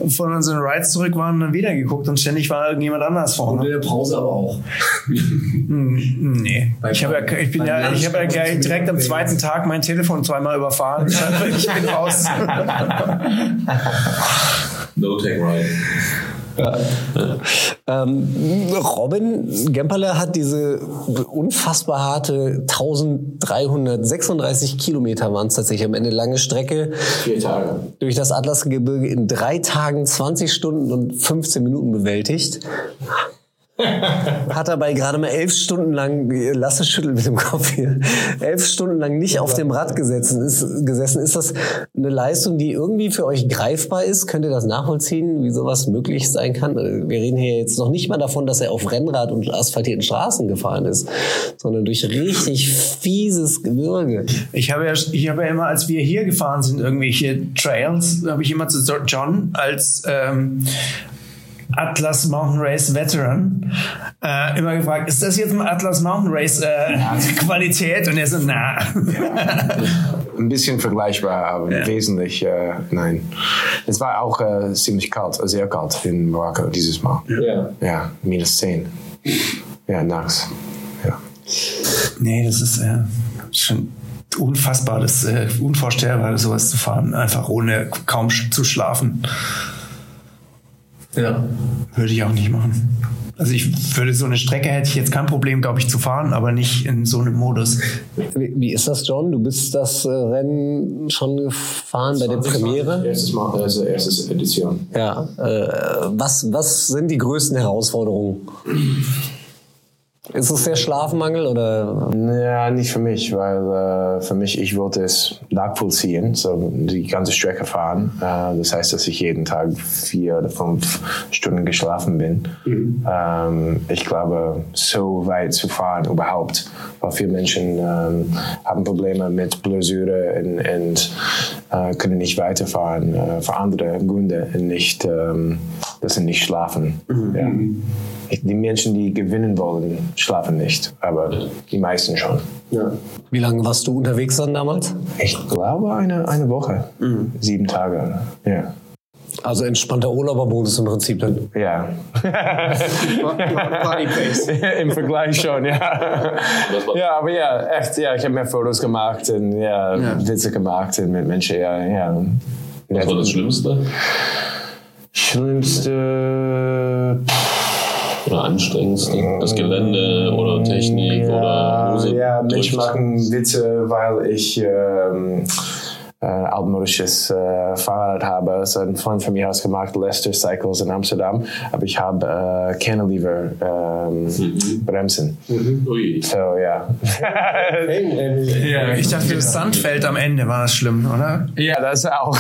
von unseren Rides zurück waren, dann wieder geguckt und ständig war irgendjemand anders vorne. Und in der Pause aber auch. Hm, nee. ich habe ja, ich bin ja, ich habe ja gleich direkt am zweiten Tag mein Telefon zweimal überfahren. Ich bin raus. no take Ähm, Robin Gemperle hat diese unfassbar harte 1336 Kilometer waren es tatsächlich am Ende lange Strecke. Vier Tage. Durch das Atlasgebirge in drei Tagen 20 Stunden und 15 Minuten bewältigt. Hat dabei gerade mal elf Stunden lang, lass es schütteln mit dem Kopf hier, elf Stunden lang nicht auf dem Rad gesessen ist, gesessen. Ist das eine Leistung, die irgendwie für euch greifbar ist? Könnt ihr das nachvollziehen, wie sowas möglich sein kann? Wir reden hier jetzt noch nicht mal davon, dass er auf Rennrad und asphaltierten Straßen gefahren ist, sondern durch richtig fieses Gebirge. Ich habe ja, ich habe ja immer, als wir hier gefahren sind, irgendwelche Trails, habe ich immer zu John als, ähm, Atlas Mountain Race Veteran äh, immer gefragt, ist das jetzt ein Atlas Mountain Race äh, Qualität? Und er so, na. Ein bisschen vergleichbar, aber Ja. wesentlich äh, nein. Es war auch äh, ziemlich kalt, äh, sehr kalt in Marokko dieses Mal. Ja. Ja, minus 10. Ja, nachts. Ja. Nee, das ist äh, schon unfassbar, das äh, unvorstellbar, sowas zu fahren, einfach ohne kaum sch- zu schlafen. Ja. Würde ich auch nicht machen. Also ich würde so eine Strecke hätte ich jetzt kein Problem, glaube ich, zu fahren, aber nicht in so einem Modus. Wie, wie ist das, John? Du bist das äh, Rennen schon gefahren bei der Premiere? Erstes Mal, also erstes Edition. Ja. Äh, was, was sind die größten Herausforderungen? Ist es der Schlafmangel oder? Ja, nicht für mich, weil äh, für mich, ich wollte es nachvollziehen, so die ganze Strecke fahren. Äh, das heißt, dass ich jeden Tag vier oder fünf Stunden geschlafen bin. Ähm, ich glaube, so weit zu fahren überhaupt, weil viele Menschen ähm, haben Probleme mit Blessure und, und äh, können nicht weiterfahren äh, für andere Gründe und nicht, ähm, dass sie nicht schlafen. Ja. Die Menschen, die gewinnen wollen, schlafen nicht, aber die meisten schon. Wie lange warst du unterwegs dann damals? Ich glaube eine, eine Woche, sieben Tage. Ja. Also entspannter Urlaubermodus im Prinzip dann. Ja. Party Pace. Im Vergleich schon, ja. Ja, aber ja, echt, ja, ich habe mehr Fotos gemacht und ja, Witze gemacht und mit Menschen, ja, ja. Was war das Schlimmste Schlimmste. Oder anstrengendste? Das Gelände oder Technik oder Hose? Ja, drückt? machen Witze, weil ich ähm, äh, altmodisches äh, Fahrrad habe. So ein Freund von mir hat es gemacht, Leicester Cycles in Amsterdam. Aber ich habe äh, Cantilever ähm, Bremsen. Ui. So, ja. Ja, ich dachte, das Sandfeld am Ende war das schlimm, oder? ja, das auch.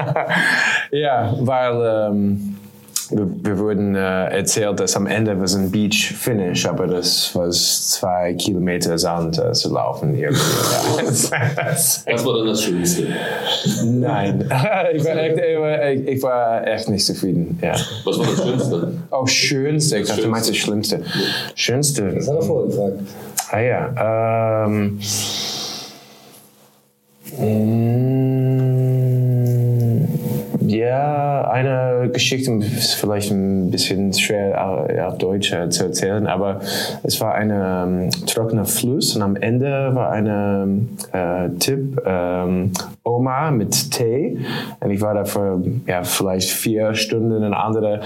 ja, weil ähm, wir, wir wurden äh, erzählt, dass am Ende was ein Beach Finish, aber das war zwei Kilometer Sand äh, zu laufen. Irgendwie. Das war dann das Schönste. Nein, ich war, echt, ich, war, ich war echt nicht zufrieden. Ja. Was war das Schönste? Oh, schönste. Ich dachte, du meinst das Schlimmste. Schönste. Das hat er vorhin gefragt. Ah ja. Ähm, mm, ja, eine Geschichte ist vielleicht ein bisschen schwer äh, auf Deutsch äh, zu erzählen, aber es war ein ähm, trockener Fluss und am Ende war ein äh, Tipp ähm, Oma mit Tee und ich war da für ja, vielleicht vier Stunden und andere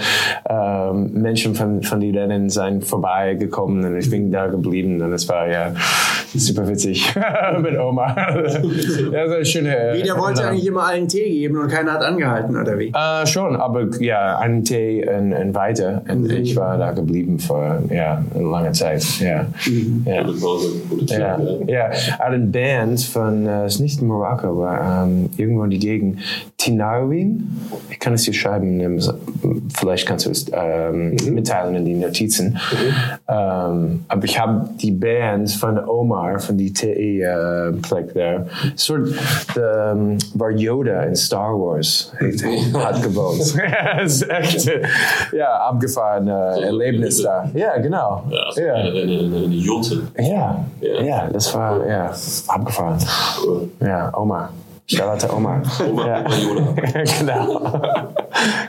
ähm, Menschen von, von die Rennen sind vorbeigekommen und ich bin da geblieben und es war ja super witzig mit Oma. ja, so schöne Der wollte eigentlich immer allen Tee geben und keiner hat angehalten, oder wie? äh, schon, aber ja, einen Tee und, und weiter. Und ich war da geblieben für ja, eine lange Zeit. Ja. Ja. Gute Zeit, Ja, ja. ja, eine Band von, äh, ist nicht in Marokko, aber ähm, irgendwo in die Gegend, Tinarwin. Ich kann es dir schreiben, ähm, vielleicht kannst du es ähm, mitteilen in die Notizen. Ähm, aber ich habe die Band von Omar, von die TE äh, Plek there, soort ähm, waar Yoda in Star Wars heeft, hat gewohnt. ja, das ist echt, ja, abgefahren äh, Erlebnis da. Ja, genau. Ja, Ja. Eine, eine, eine, Jurte. Ja, Ja. ja, das war ja abgefahren. Ja, Charlotte Oma. Oma, ja. Oma Yoda. genau.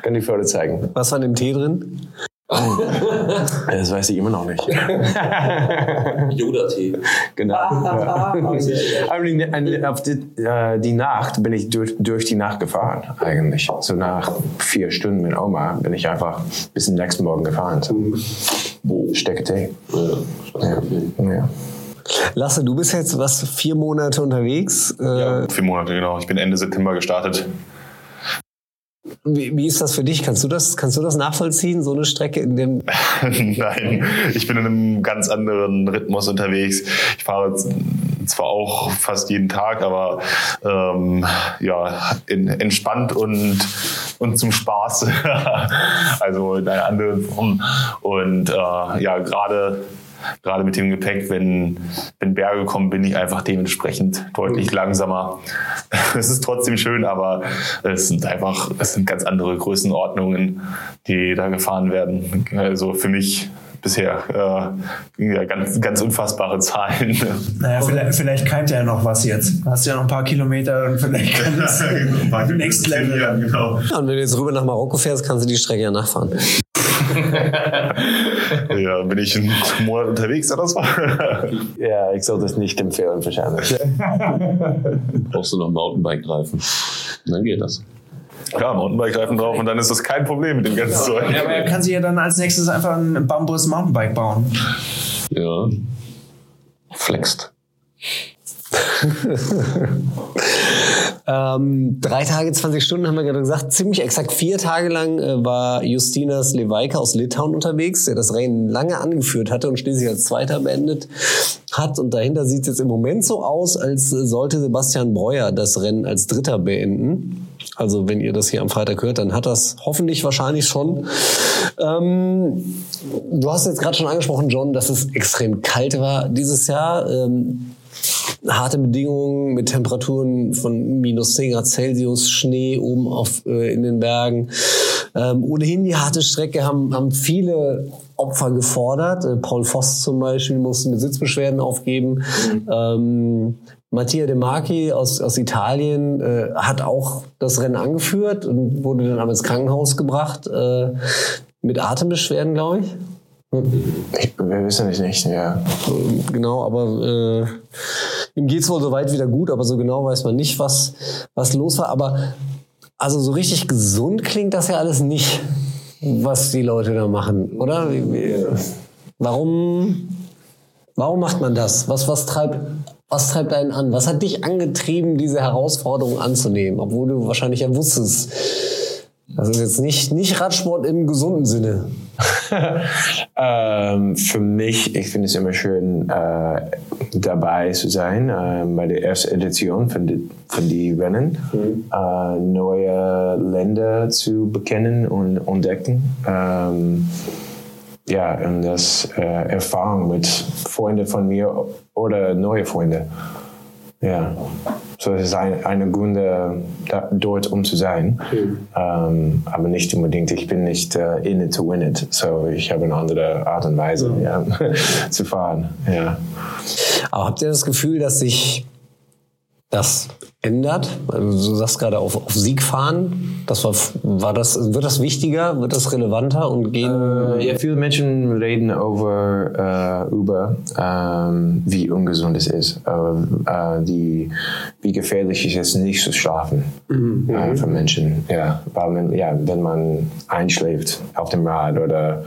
Kann die Foto zeigen. Was war in dem Tee drin? Das weiß ich immer noch nicht. Yoda-Tee. genau. ja. Aber die, an- auf die, äh, die Nacht bin ich durch, durch die Nacht gefahren, eigentlich. So nach vier Stunden mit Oma bin ich einfach bis zum nächsten Morgen gefahren. So. Stecke Tee. Ja, Ja. ja. Lasse, du bist jetzt was vier Monate unterwegs. Äh, Ja, vier Monate, genau. Ich bin Ende September gestartet. wie, wie ist das für dich? Kannst du das, kannst du das nachvollziehen? So eine Strecke in dem Nein, ich bin in einem ganz anderen Rhythmus unterwegs. Ich fahre zwar auch fast jeden Tag, aber ähm, ja, in, entspannt und, und zum Spaß. also in einer anderen Form. Und äh, ja, gerade gerade mit dem Gepäck, wenn, wenn Berge kommen, bin ich einfach dementsprechend deutlich langsamer. Es ist trotzdem schön, aber es sind einfach, es sind ganz andere Größenordnungen, die da gefahren werden. Also für mich bisher äh, ja, ganz, ganz unfassbare Zahlen. Naja, vielleicht, vielleicht keimt ja noch was jetzt. Du hast ja noch ein paar Kilometer und vielleicht kann das Next Level. Ja, genau. Ja, und wenn du jetzt rüber nach Marokko fährst, kannst du die Strecke ja nachfahren. Ja, bin ich einen Monat unterwegs oder so? Ja, ich soll das nicht empfehlen wahrscheinlich. Brauchst du noch Mountainbike-Reifen. Dann geht das. Ja, Mountainbike-Reifen drauf und dann ist das kein Problem mit dem ganzen Zeug. Ja, aber er kann sich ja dann als nächstes einfach ein Bambus Mountainbike bauen. Ja. Flext. Ähm, drei Tage, 20 Stunden haben wir gerade gesagt. Ziemlich exakt vier Tage lang äh, war Justinas Leweika aus Litauen unterwegs, der das Rennen lange angeführt hatte und schließlich als Zweiter beendet hat. Und dahinter sieht es jetzt im Moment so aus, als sollte Sebastian Breuer das Rennen als Dritter beenden. Also wenn ihr das hier am Freitag hört, dann hat das hoffentlich wahrscheinlich schon. Ähm, du hast jetzt gerade schon angesprochen, John, dass es extrem kalt war dieses Jahr. Ähm, harte Bedingungen mit Temperaturen von minus 10 Grad Celsius, Schnee oben auf, äh, in den Bergen. Ähm, ohnehin die harte Strecke haben, haben viele Opfer gefordert. Äh, Paul Voss zum Beispiel musste mit Sitzbeschwerden aufgeben. Ähm, Mattia De Marchi aus, aus Italien äh, hat auch das Rennen angeführt und wurde dann aber ins Krankenhaus gebracht äh, mit Atembeschwerden, glaube ich. Ich, wir wissen es nicht, ja. Genau, aber äh, ihm geht's wohl soweit wieder gut, aber so genau weiß man nicht, was, was los war. Aber also so richtig gesund klingt das ja alles nicht, was die Leute da machen, oder? Warum, warum macht man das? Was, was, treibt, was treibt einen an? Was hat dich angetrieben, diese Herausforderung anzunehmen, obwohl du wahrscheinlich ja wusstest, das ist jetzt nicht, nicht Radsport im gesunden Sinne. ähm, für mich, ich finde es immer schön, äh, dabei zu sein äh, bei der ersten Edition von die, von die Rennen, äh, neue Länder zu bekennen und entdecken. Ähm, ja, und das äh, Erfahrung mit Freunden von mir oder neue Freunde. Ja, so es ist ein, eine Gründe, da, dort um zu sein. Ähm, aber nicht unbedingt, ich bin nicht äh, in it to win it. So ich habe eine andere Art und Weise ja. zu fahren. Ja. Aber habt ihr das Gefühl, dass sich das ändert? Also du sagst gerade auf, auf Sieg fahren. Das war, war das, wird das wichtiger? Wird das relevanter und gehen? Äh, ja, viele Menschen reden over, äh, über, ähm, wie ungesund es ist, äh, die, wie gefährlich es ist, nicht zu schlafen äh, für Menschen. Ja, weil man, ja, wenn man einschläft auf dem Rad oder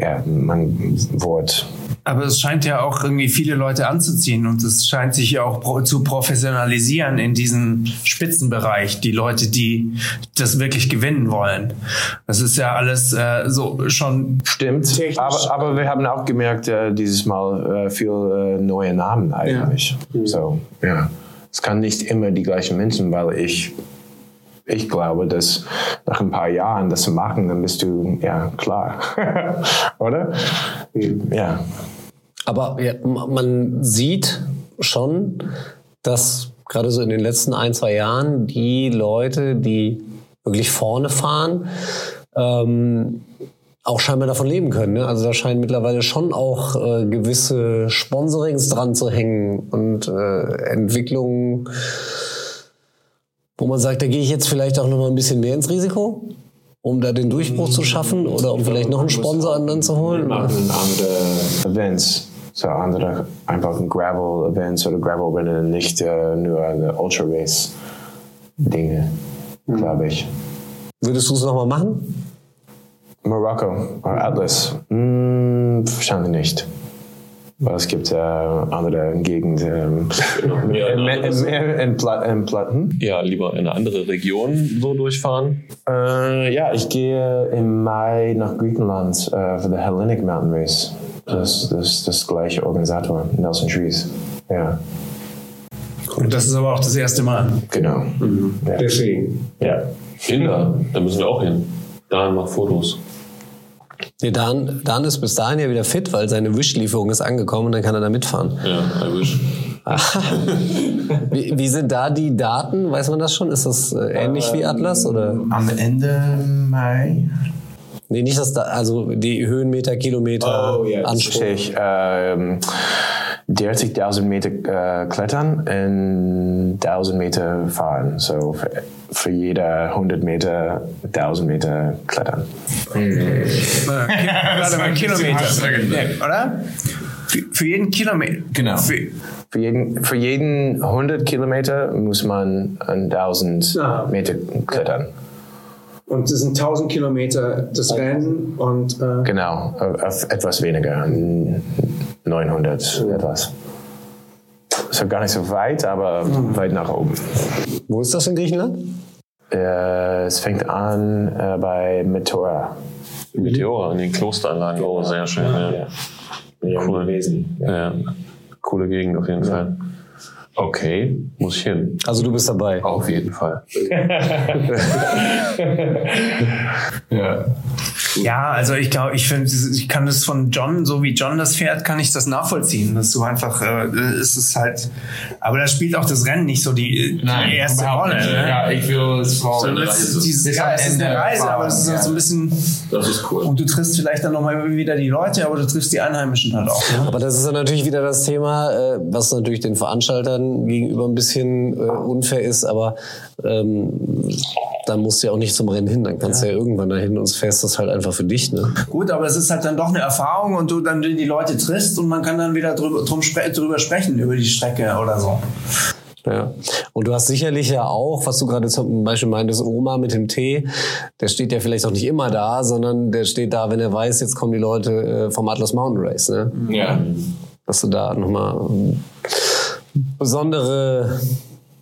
ja, man wird Aber es scheint ja auch irgendwie viele Leute anzuziehen und es scheint sich ja auch zu professionalisieren in diesem Spitzenbereich. Die Leute, die das wirklich gewinnen wollen. Das ist ja alles äh, so schon Stimmt, aber, aber wir haben auch gemerkt, äh, dieses Mal äh, viel äh, neue Namen eigentlich. So, ja. Es kann nicht immer die gleichen Menschen, weil ich, ich glaube, dass nach ein paar Jahren das zu machen, dann bist du, ja, klar. Oder? Ja. Aber ja, man sieht schon, dass gerade so in den letzten ein, zwei Jahren die Leute, die wirklich vorne fahren, ähm, auch scheinbar davon leben können. Ne? Also da scheinen mittlerweile schon auch äh, gewisse Sponsorings dran zu hängen und äh, Entwicklungen, wo man sagt, da gehe ich jetzt vielleicht auch noch mal ein bisschen mehr ins Risiko, um da den Durchbruch zu schaffen oder um vielleicht noch einen Sponsor an dann zu holen. machen andere Events. So andere einfach Gravel-Events oder Gravel-Rennen, nicht äh, nur eine Ultra-Race-Dinge, glaube ich. Würdest du es nochmal machen? Marokko oder Atlas? Hm, wahrscheinlich nicht. Weil es gibt äh, andere Gegenden. Ähm, Ja, in, anderes- in, in, in, Pla in Platten. Ja, lieber eine andere Region so durchfahren. Äh, ja, ich gehe im Mai nach Griechenland äh, für die Hellenic Mountain Race. Das, das, das gleiche Organisator, Nelson Trees. Ja, Und das ist aber auch das erste Mal. genau. Ja. Deswegen. Ja. Kinder, da müssen wir auch hin. Da mach Fotos. Nee, Dan, Dan ist bis dahin ja wieder fit, weil seine Wish-Lieferung ist angekommen und dann kann er da mitfahren. Ja, I wish. Wie, wie sind da die Daten? Weiß man das schon? Ist das äh, ähnlich wie Atlas? Oder? Am Ende Mai. Nee, nicht das da, also die Höhenmeter, Kilometer, Anspruch. Verstehe ich. Ähm, 30.000 Meter äh, klettern und 1000 Meter fahren. So für, für jede 100 Meter 1000 Meter klettern. Warte mal, Kilometer. Oder? Für, für jeden Kilometer. Genau. Für, Für jeden, für jeden 100 Kilometer muss man 1000 Ah. Meter klettern. Und das sind 1000 Kilometer das Rennen und äh, Genau, auf etwas weniger, 900 etwas. Ist gar nicht so weit, aber weit nach oben. Wo ist das in Griechenland? Äh, es fängt an äh, bei Meteora. Meteor in den Klosteranlagen. Oh, sehr schön. Ja. Ja, Cool. gewesen. Ja. Coole Gegend auf jeden Fall. Okay, muss ich hin. Also du bist dabei. Auf jeden Fall. ja, also ich glaube, ich finde, ich kann das von John, so wie John das fährt, kann ich das nachvollziehen, dass du einfach, äh, es ist halt, aber da spielt auch das Rennen nicht so die, die erste Rolle. Ne? ich will es So, das ist dieses, ja, es ist eine Reise, fahren, aber es ist ja. so ein bisschen, Das ist cool. und du triffst vielleicht dann nochmal wieder die Leute, aber du triffst die Einheimischen halt auch. Ne? Aber das ist dann natürlich wieder das Thema, äh, was natürlich den Veranstaltern gegenüber ein bisschen äh, unfair ist, aber ähm, dann musst du ja auch nicht zum Rennen hin, dann kannst du ja irgendwann dahin und fährst das halt einfach für dich. Ne? Gut, aber es ist halt dann doch eine Erfahrung und du dann die Leute triffst und man kann dann wieder drüber, drum spre drüber sprechen, über die Strecke oder so. Ja. Und du hast sicherlich ja auch, was du gerade zum Beispiel meintest, Oma mit dem Tee, der steht ja vielleicht auch nicht immer da, sondern der steht da, wenn er weiß, jetzt kommen die Leute äh, vom Atlas Mountain Race. Ne? Ja. Dass du da nochmal ähm, besondere,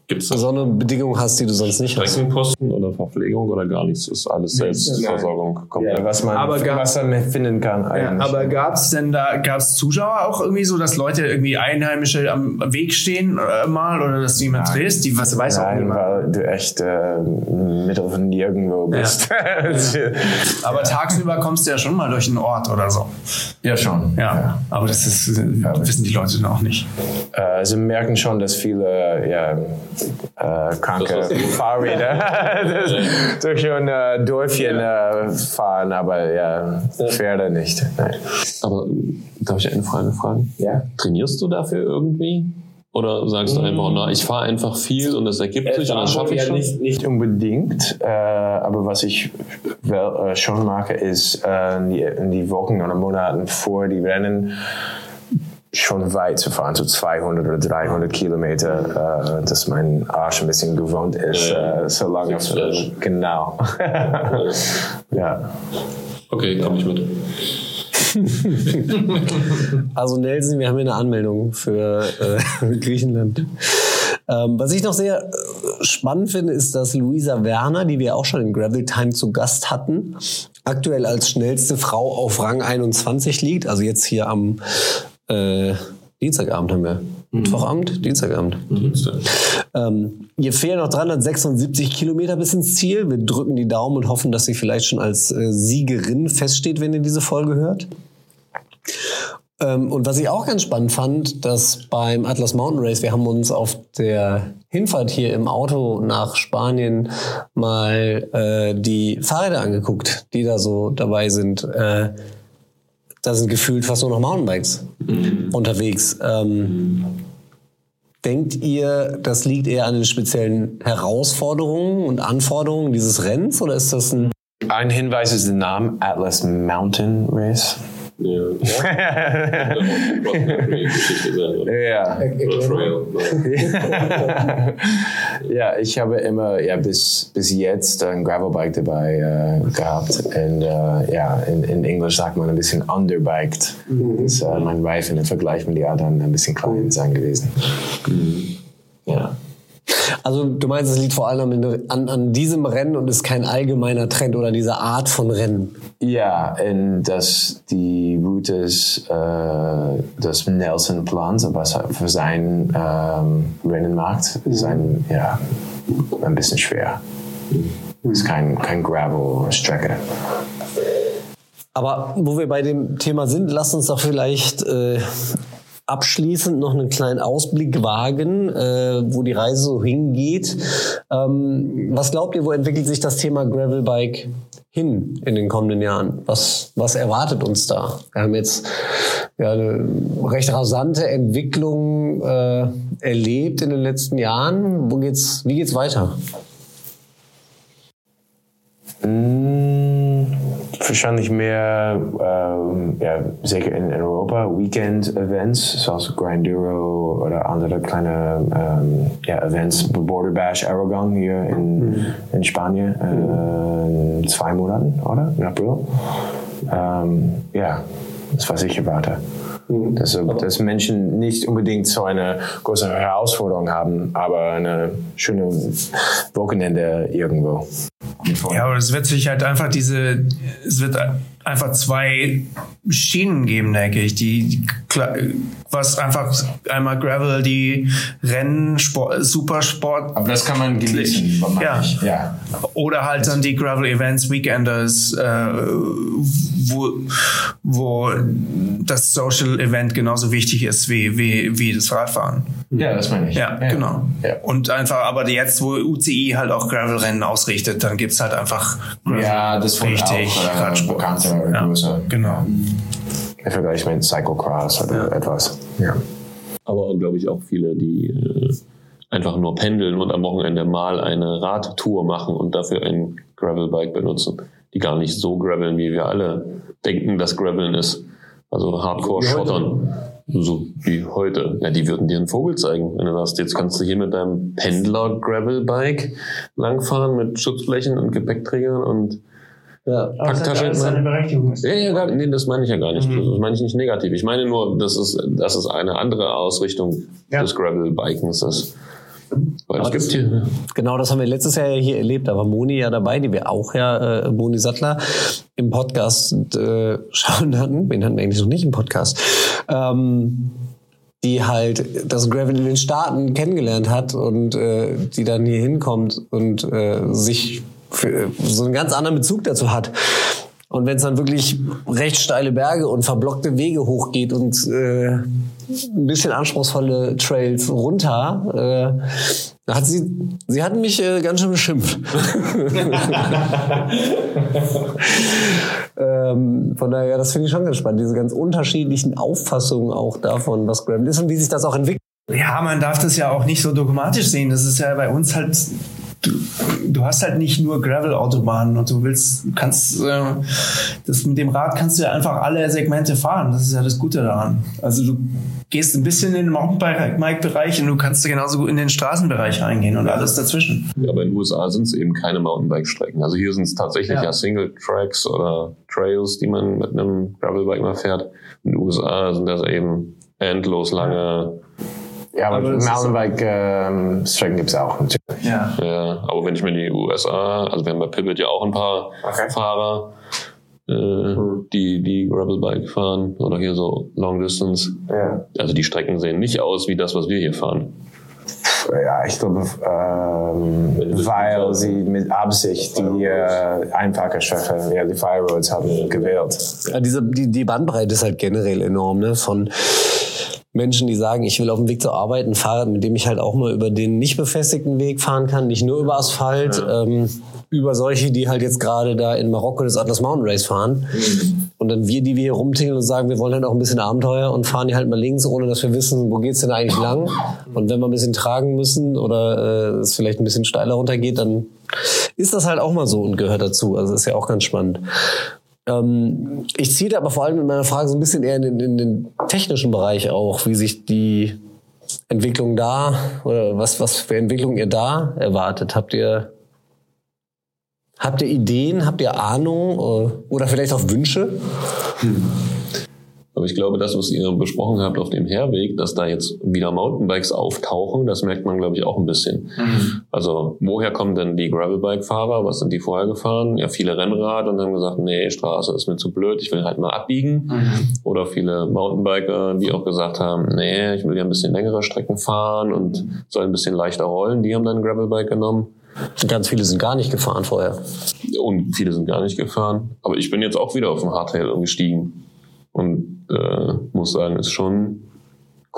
Gibt es besondere Bedingungen hast, die du sonst nicht hast. Streckenposten oder Verpflegung oder gar nichts? Ist alles Selbstversorgung. Ja, was man, Aber gar- was man finden kann Ja, eigentlich. aber gab es denn da, gab es Zuschauer auch irgendwie so, dass Leute irgendwie Einheimische am Weg stehen äh, mal oder dass du jemand triffst, die was weiß auch Nein, niemand. weil du echt äh, mittel von nirgendwo bist. Aber tagsüber kommst du ja schon mal durch einen Ort oder so. Ja, schon. Ja, aber das ist, äh, wissen die Leute noch nicht. Äh, sie merken schon, dass viele ja, äh, kranke Fahrräder durch ein äh, Dörfchen äh, fahren, aber ja, Pferde nicht. Nein. Aber darf ich eine Frage fragen? Ja. Trainierst du dafür irgendwie? Oder sagst du einfach, na, ich fahre einfach viel und es ergibt sich und dann schaffe ich ja, schon? nicht, nicht unbedingt, äh, aber was ich wel, äh, schon mache, ist äh, in, die, in die Wochen oder Monaten vor die Rennen schon weit zu fahren, so 200 oder 300 Kilometer, äh, dass mein Arsch ein bisschen gewohnt ist, Ja, ja. äh, so lange. Genau. ja. Okay, komme ich mit. Also Nelson, wir haben hier eine Anmeldung für äh, Griechenland. Ähm, was ich noch sehr äh, spannend finde, ist, dass Luisa Werner, die wir auch schon in Gravel Time zu Gast hatten, aktuell als schnellste Frau auf Rang 21 liegt. Also jetzt hier am äh, Dienstagabend haben wir. Mittwochabend? Dienstagabend. Ähm, ihr fehlen noch 376 Kilometer bis ins Ziel. Wir drücken die Daumen und hoffen, dass sie vielleicht schon als äh, Siegerin feststeht, wenn ihr diese Folge hört. Ähm, und was ich auch ganz spannend fand, dass beim Atlas Mountain Race, wir haben uns auf der Hinfahrt hier im Auto nach Spanien mal äh, die Fahrräder angeguckt, die da so dabei sind. Äh, da sind gefühlt fast nur noch Mountainbikes unterwegs. Ähm, denkt ihr, das liegt eher an den speziellen Herausforderungen und Anforderungen dieses Rennens oder ist das ein Ein Hinweis ist der Name Atlas Mountain Race. Ja. Ja. Ich habe immer ja, bis, bis jetzt ein Gravelbike dabei äh, gehabt. Und äh, ja, in, in Englisch sagt man ein bisschen underbiked. Das, äh, mein Reifen im Vergleich mit den anderen ein bisschen klein sein gewesen. Ja. Also du meinst, es liegt vor allem an, an, an diesem Rennen und ist kein allgemeiner Trend oder dieser Art von Rennen. Ja, und dass die Routes, äh, das Nelson plant, was für sein ähm, Rennen ist ein, ja, ein bisschen schwer. Ist kein, kein Gravel-Strecke. Aber wo wir bei dem Thema sind, lasst uns doch vielleicht äh, abschließend noch einen kleinen Ausblick wagen, äh, wo die Reise so hingeht. Ähm, was glaubt ihr, wo entwickelt sich das Thema Gravelbike hin in den kommenden Jahren? Was, was erwartet uns da? Wir haben jetzt ja, eine recht rasante Entwicklung äh, erlebt in den letzten Jahren. Wo geht's, wie geht's weiter? Mm, wahrscheinlich mehr, ähm, ja, zeker in Europa, Weekend-Events, zoals Grinduro oder andere kleine ähm, ja, Events, Border Bash Aragon hier in, in Spanien, äh, in zwei Monaten, oder? In April. Ähm, ja, das was ich erwarte. Dass, dass Menschen nicht unbedingt so eine große Herausforderung haben, aber eine schöne Wochenende irgendwo. Ja, aber es wird sich halt einfach diese, es wird einfach zwei Schienen geben, denke ich, die, die was einfach einmal Gravel, die Rennen, Sport, Supersport Aber das kann man genießen, Ja. ich. Ja. oder halt dann die Gravel Events, Weekenders, äh, wo, wo das Social Event genauso wichtig ist wie, wie, wie das Radfahren. ja, das meine ich. Ja, genau. Ja. Und einfach, aber jetzt, wo UCI halt auch Gravel-Rennen ausrichtet, dann gibt's halt einfach Gravel Ja, das richtig auch äh, Radsport. Bekannter oder Ja, größer. genau. Im Vergleich mit Cyclocross oder etwas. Ja. aber glaube ich auch viele, die äh, einfach nur pendeln und am Wochenende mal eine Radtour machen und dafür ein Gravelbike benutzen, die gar nicht so graveln, wie wir alle denken, dass Graveln ist. Also Hardcore schottern. So wie heute. Ja, die würden dir einen Vogel zeigen. Wenn du sagst, jetzt kannst du hier mit deinem Pendler-Gravelbike langfahren mit Schutzflächen und Gepäckträgern und Ja. Packtasche. hinten. Berechtigung. Ja, ja, gar, nee, das meine ich ja gar nicht. Das meine ich nicht negativ. Ich meine nur, dass es, dass es eine andere Ausrichtung des Gravel-Bikens ist. Weil es gibt hier, Genau, das haben wir letztes Jahr ja hier erlebt. Da war Moni ja dabei, die wir auch ja, äh, Moni Sattler, im Podcast äh, schauen hatten. Wen hatten wir eigentlich noch nicht im Podcast? Ähm, die halt das Gravel in den Staaten kennengelernt hat und äh, die dann hier hinkommt und äh, sich für, so einen ganz anderen Bezug dazu hat. Und wenn es dann wirklich recht steile Berge und verblockte Wege hochgeht und äh, ein bisschen anspruchsvolle Trails runter, äh, da hat sie, sie hat mich äh, ganz schön beschimpft. ähm, von daher, das finde ich schon ganz spannend, diese ganz unterschiedlichen Auffassungen auch davon, was Gravel ist und wie sich das auch entwickelt. Ja, man darf das ja auch nicht so dogmatisch sehen. Das ist ja bei uns halt, du, du hast halt nicht nur Gravel-Autobahnen und du willst, du kannst, äh, das mit dem Rad kannst du ja einfach alle Segmente fahren. Das ist ja das Gute daran. Also du gehst ein bisschen in den Mountainbike-Bereich und du kannst genauso gut in den Straßenbereich reingehen und alles dazwischen. aber in den USA sind es eben keine Mountainbike-Strecken. Also hier sind es tatsächlich ja, Ja. Single-Tracks oder Trails, die man mit einem Gravelbike mal fährt. In den USA sind das eben endlos lange. Ja, aber, Aber Mountainbike-Strecken gibt es auch natürlich. Ja. Ja, aber wenn ich mir die USA, also wir haben bei Pivot ja auch ein paar Okay. Fahrer, äh, die, die Gravelbike fahren oder hier so Long Distance. Ja. Also die Strecken sehen nicht aus wie das, was wir hier fahren. Ja, ich glaube, ähm, weil sie mit Absicht die äh, einfache Strecke, ja, die Fire Roads haben gewählt. Ja, diese, die, die Bandbreite ist halt generell enorm, ne? Von Menschen, die sagen, ich will auf dem Weg zur Arbeit ein Fahrrad, mit dem ich halt auch mal über den nicht befestigten Weg fahren kann, nicht nur über Asphalt, ähm, über solche, die halt jetzt gerade da in Marokko das Atlas Mountain Race fahren. Und dann wir, die wir hier rumtingeln und sagen, wir wollen halt auch ein bisschen Abenteuer und fahren hier halt mal links, ohne dass wir wissen, wo geht's denn eigentlich lang. Und wenn wir ein bisschen tragen müssen oder äh, es vielleicht ein bisschen steiler runtergeht, dann ist das halt auch mal so und gehört dazu. Also ist ja auch ganz spannend. Ähm, ich ziehe aber vor allem mit meiner Frage so ein bisschen eher in den, in den technischen Bereich auch, wie sich die Entwicklung da oder was, was für Entwicklung ihr da erwartet. Habt ihr, habt ihr Ideen, habt ihr Ahnung äh, oder vielleicht auch Wünsche? Aber ich glaube, das, was ihr besprochen habt auf dem Herweg, dass da jetzt wieder Mountainbikes auftauchen, das merkt man, glaube ich, auch ein bisschen. Also, woher kommen denn die Gravelbike-Fahrer? Was sind die vorher gefahren? Ja, viele Rennrad und haben gesagt, nee, Straße ist mir zu blöd, ich will halt mal abbiegen. Oder viele Mountainbiker, die auch gesagt haben, nee, ich will ja ein bisschen längere Strecken fahren und soll ein bisschen leichter rollen. Die haben dann ein Gravelbike genommen. Ganz viele sind gar nicht gefahren vorher. Und viele sind gar nicht gefahren. Aber ich bin jetzt auch wieder auf dem Hardtail umgestiegen. Und äh, muss sagen, ist schon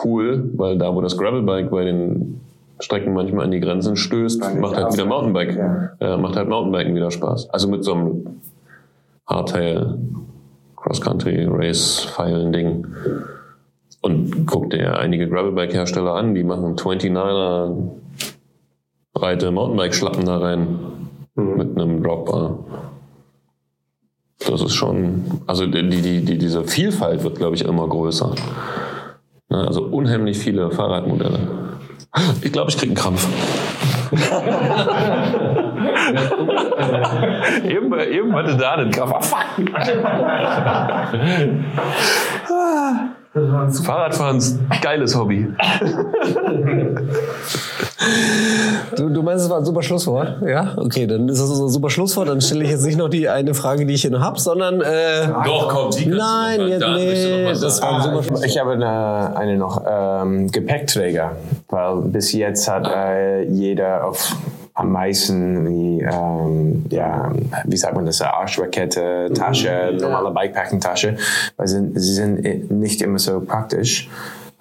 cool, weil da, wo das Gravelbike bei den Strecken manchmal an die Grenzen stößt, macht halt wieder Mountainbike. Äh, macht halt Mountainbiken wieder Spaß. Also mit so einem Hardtail Cross-Country Race Pfeilen Ding. Und guck dir einige Gravelbike-Hersteller an, die machen 29er breite Mountainbike-Schlappen da rein mit einem Dropbar. Das ist schon, also die, die, die, diese Vielfalt wird, glaube ich, immer größer. Ne, Also unheimlich viele Fahrradmodelle. Ich glaube, ich kriege einen Krampf. eben, eben hatte da einen Krampf. Ah, fuck. Fahrradfahren ist ein geiles Hobby. Du, du meinst, es war ein super Schlusswort? Ja? Okay, dann ist es ein super Schlusswort. Dann stelle ich jetzt nicht noch die eine Frage, die ich hier noch habe, sondern. Äh, Doch, komm, die Nein, jetzt, da nee, das war ein super Schlusswort. Ich habe eine, eine noch, ähm, Gepäckträger, weil bis jetzt hat äh, jeder auf am meisten die, ähm, ja, wie sagt man das, Arschrakette, Tasche, normale Bikepacking-Tasche, weil sie, sie sind nicht immer so praktisch.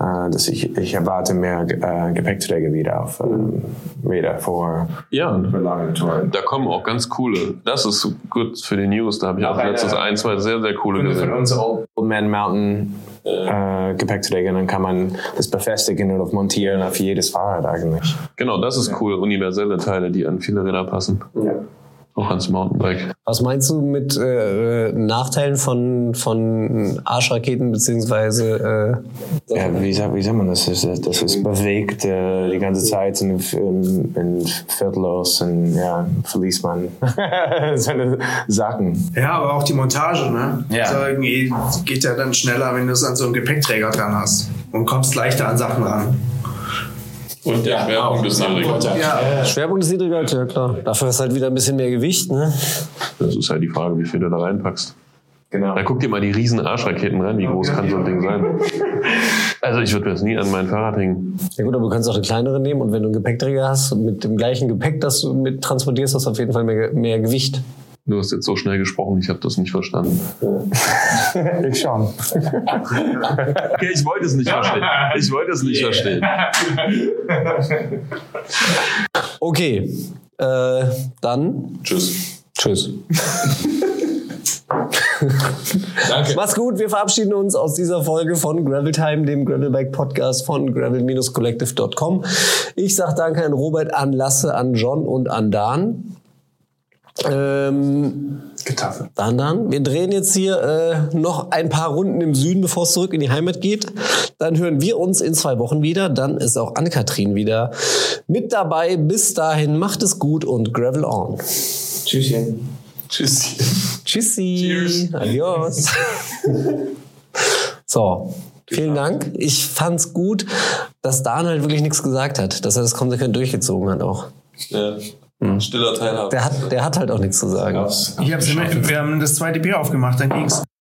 Äh, dass ich, ich erwarte mehr äh, Gepäckträger wieder auf ähm, Räder vor Ja, für lange Touren. da kommen auch ganz coole. Das ist gut für die News. Da habe ich auch Auch letztens ein, zwei sehr, sehr coole Kunde von gesehen. uns Old Man Mountain äh, Gepäckträger, dann kann man das befestigen oder montieren auf jedes Fahrrad eigentlich. Genau, das ist cool. Universelle Teile, die an viele Räder passen. Auch ans Mountainbike. Was meinst du mit äh, Nachteilen von, von Arschraketen beziehungsweise äh, Ja, wie, sagt, wie sagt man das? Das ist, das ist bewegt äh, die ganze Zeit in, in, in Viertellos und ja, verliest man seine Sachen. Ja, aber auch die Montage, ne? Ja. Also irgendwie geht ja dann schneller, wenn du es an so einem Gepäckträger dran hast. Und kommst leichter an Sachen ran. Und der Schwerpunkt ist niedrig. Ja. Schwerpunkt ist niedriger? Ja klar. Dafür ist halt wieder ein bisschen mehr Gewicht, ne? Das ist halt die Frage, wie viel du da reinpackst. Genau. Da guck dir mal die riesen Arschraketen rein. Wie groß kann so ein Ding sein? Also ich würde mir das nie an mein Fahrrad hängen. Ja gut, aber du kannst auch eine kleinere nehmen und wenn du einen Gepäckträger hast und mit dem gleichen Gepäck, das du mit transportierst, hast du auf jeden Fall mehr, mehr Gewicht. Du hast jetzt so schnell gesprochen, ich habe das nicht verstanden. Ich schon. Okay, ich wollte es nicht verstehen. Ich wollte es nicht verstehen. Okay, äh, dann Tschüss. tschüss. Danke. Mach's gut, wir verabschieden uns aus dieser Folge von Gravel Time, dem Gravelbike Podcast von gravel-collective.com. Ich sag danke an Robert, an Lasse, an John und an Dan. Ähm, Getaffe. dann, dann. Wir drehen jetzt hier äh, noch ein paar Runden im Süden, bevor es zurück in die Heimat geht. Dann hören wir uns in zwei Wochen wieder. Dann ist auch Anne-Kathrin wieder mit dabei. Bis dahin, macht es gut und Gravel on. Tschüsschen. Tschüss. Tschüssi. Adios. so. Vielen Dank. Ich fand's gut, dass Dan halt wirklich nichts gesagt hat, dass er das konsequent durchgezogen hat auch. Ja. Stiller Teilhabe. Der hat, der hat halt auch nichts zu sagen. Ich hab's immer, wir haben das zweite Bier aufgemacht, dann ging's.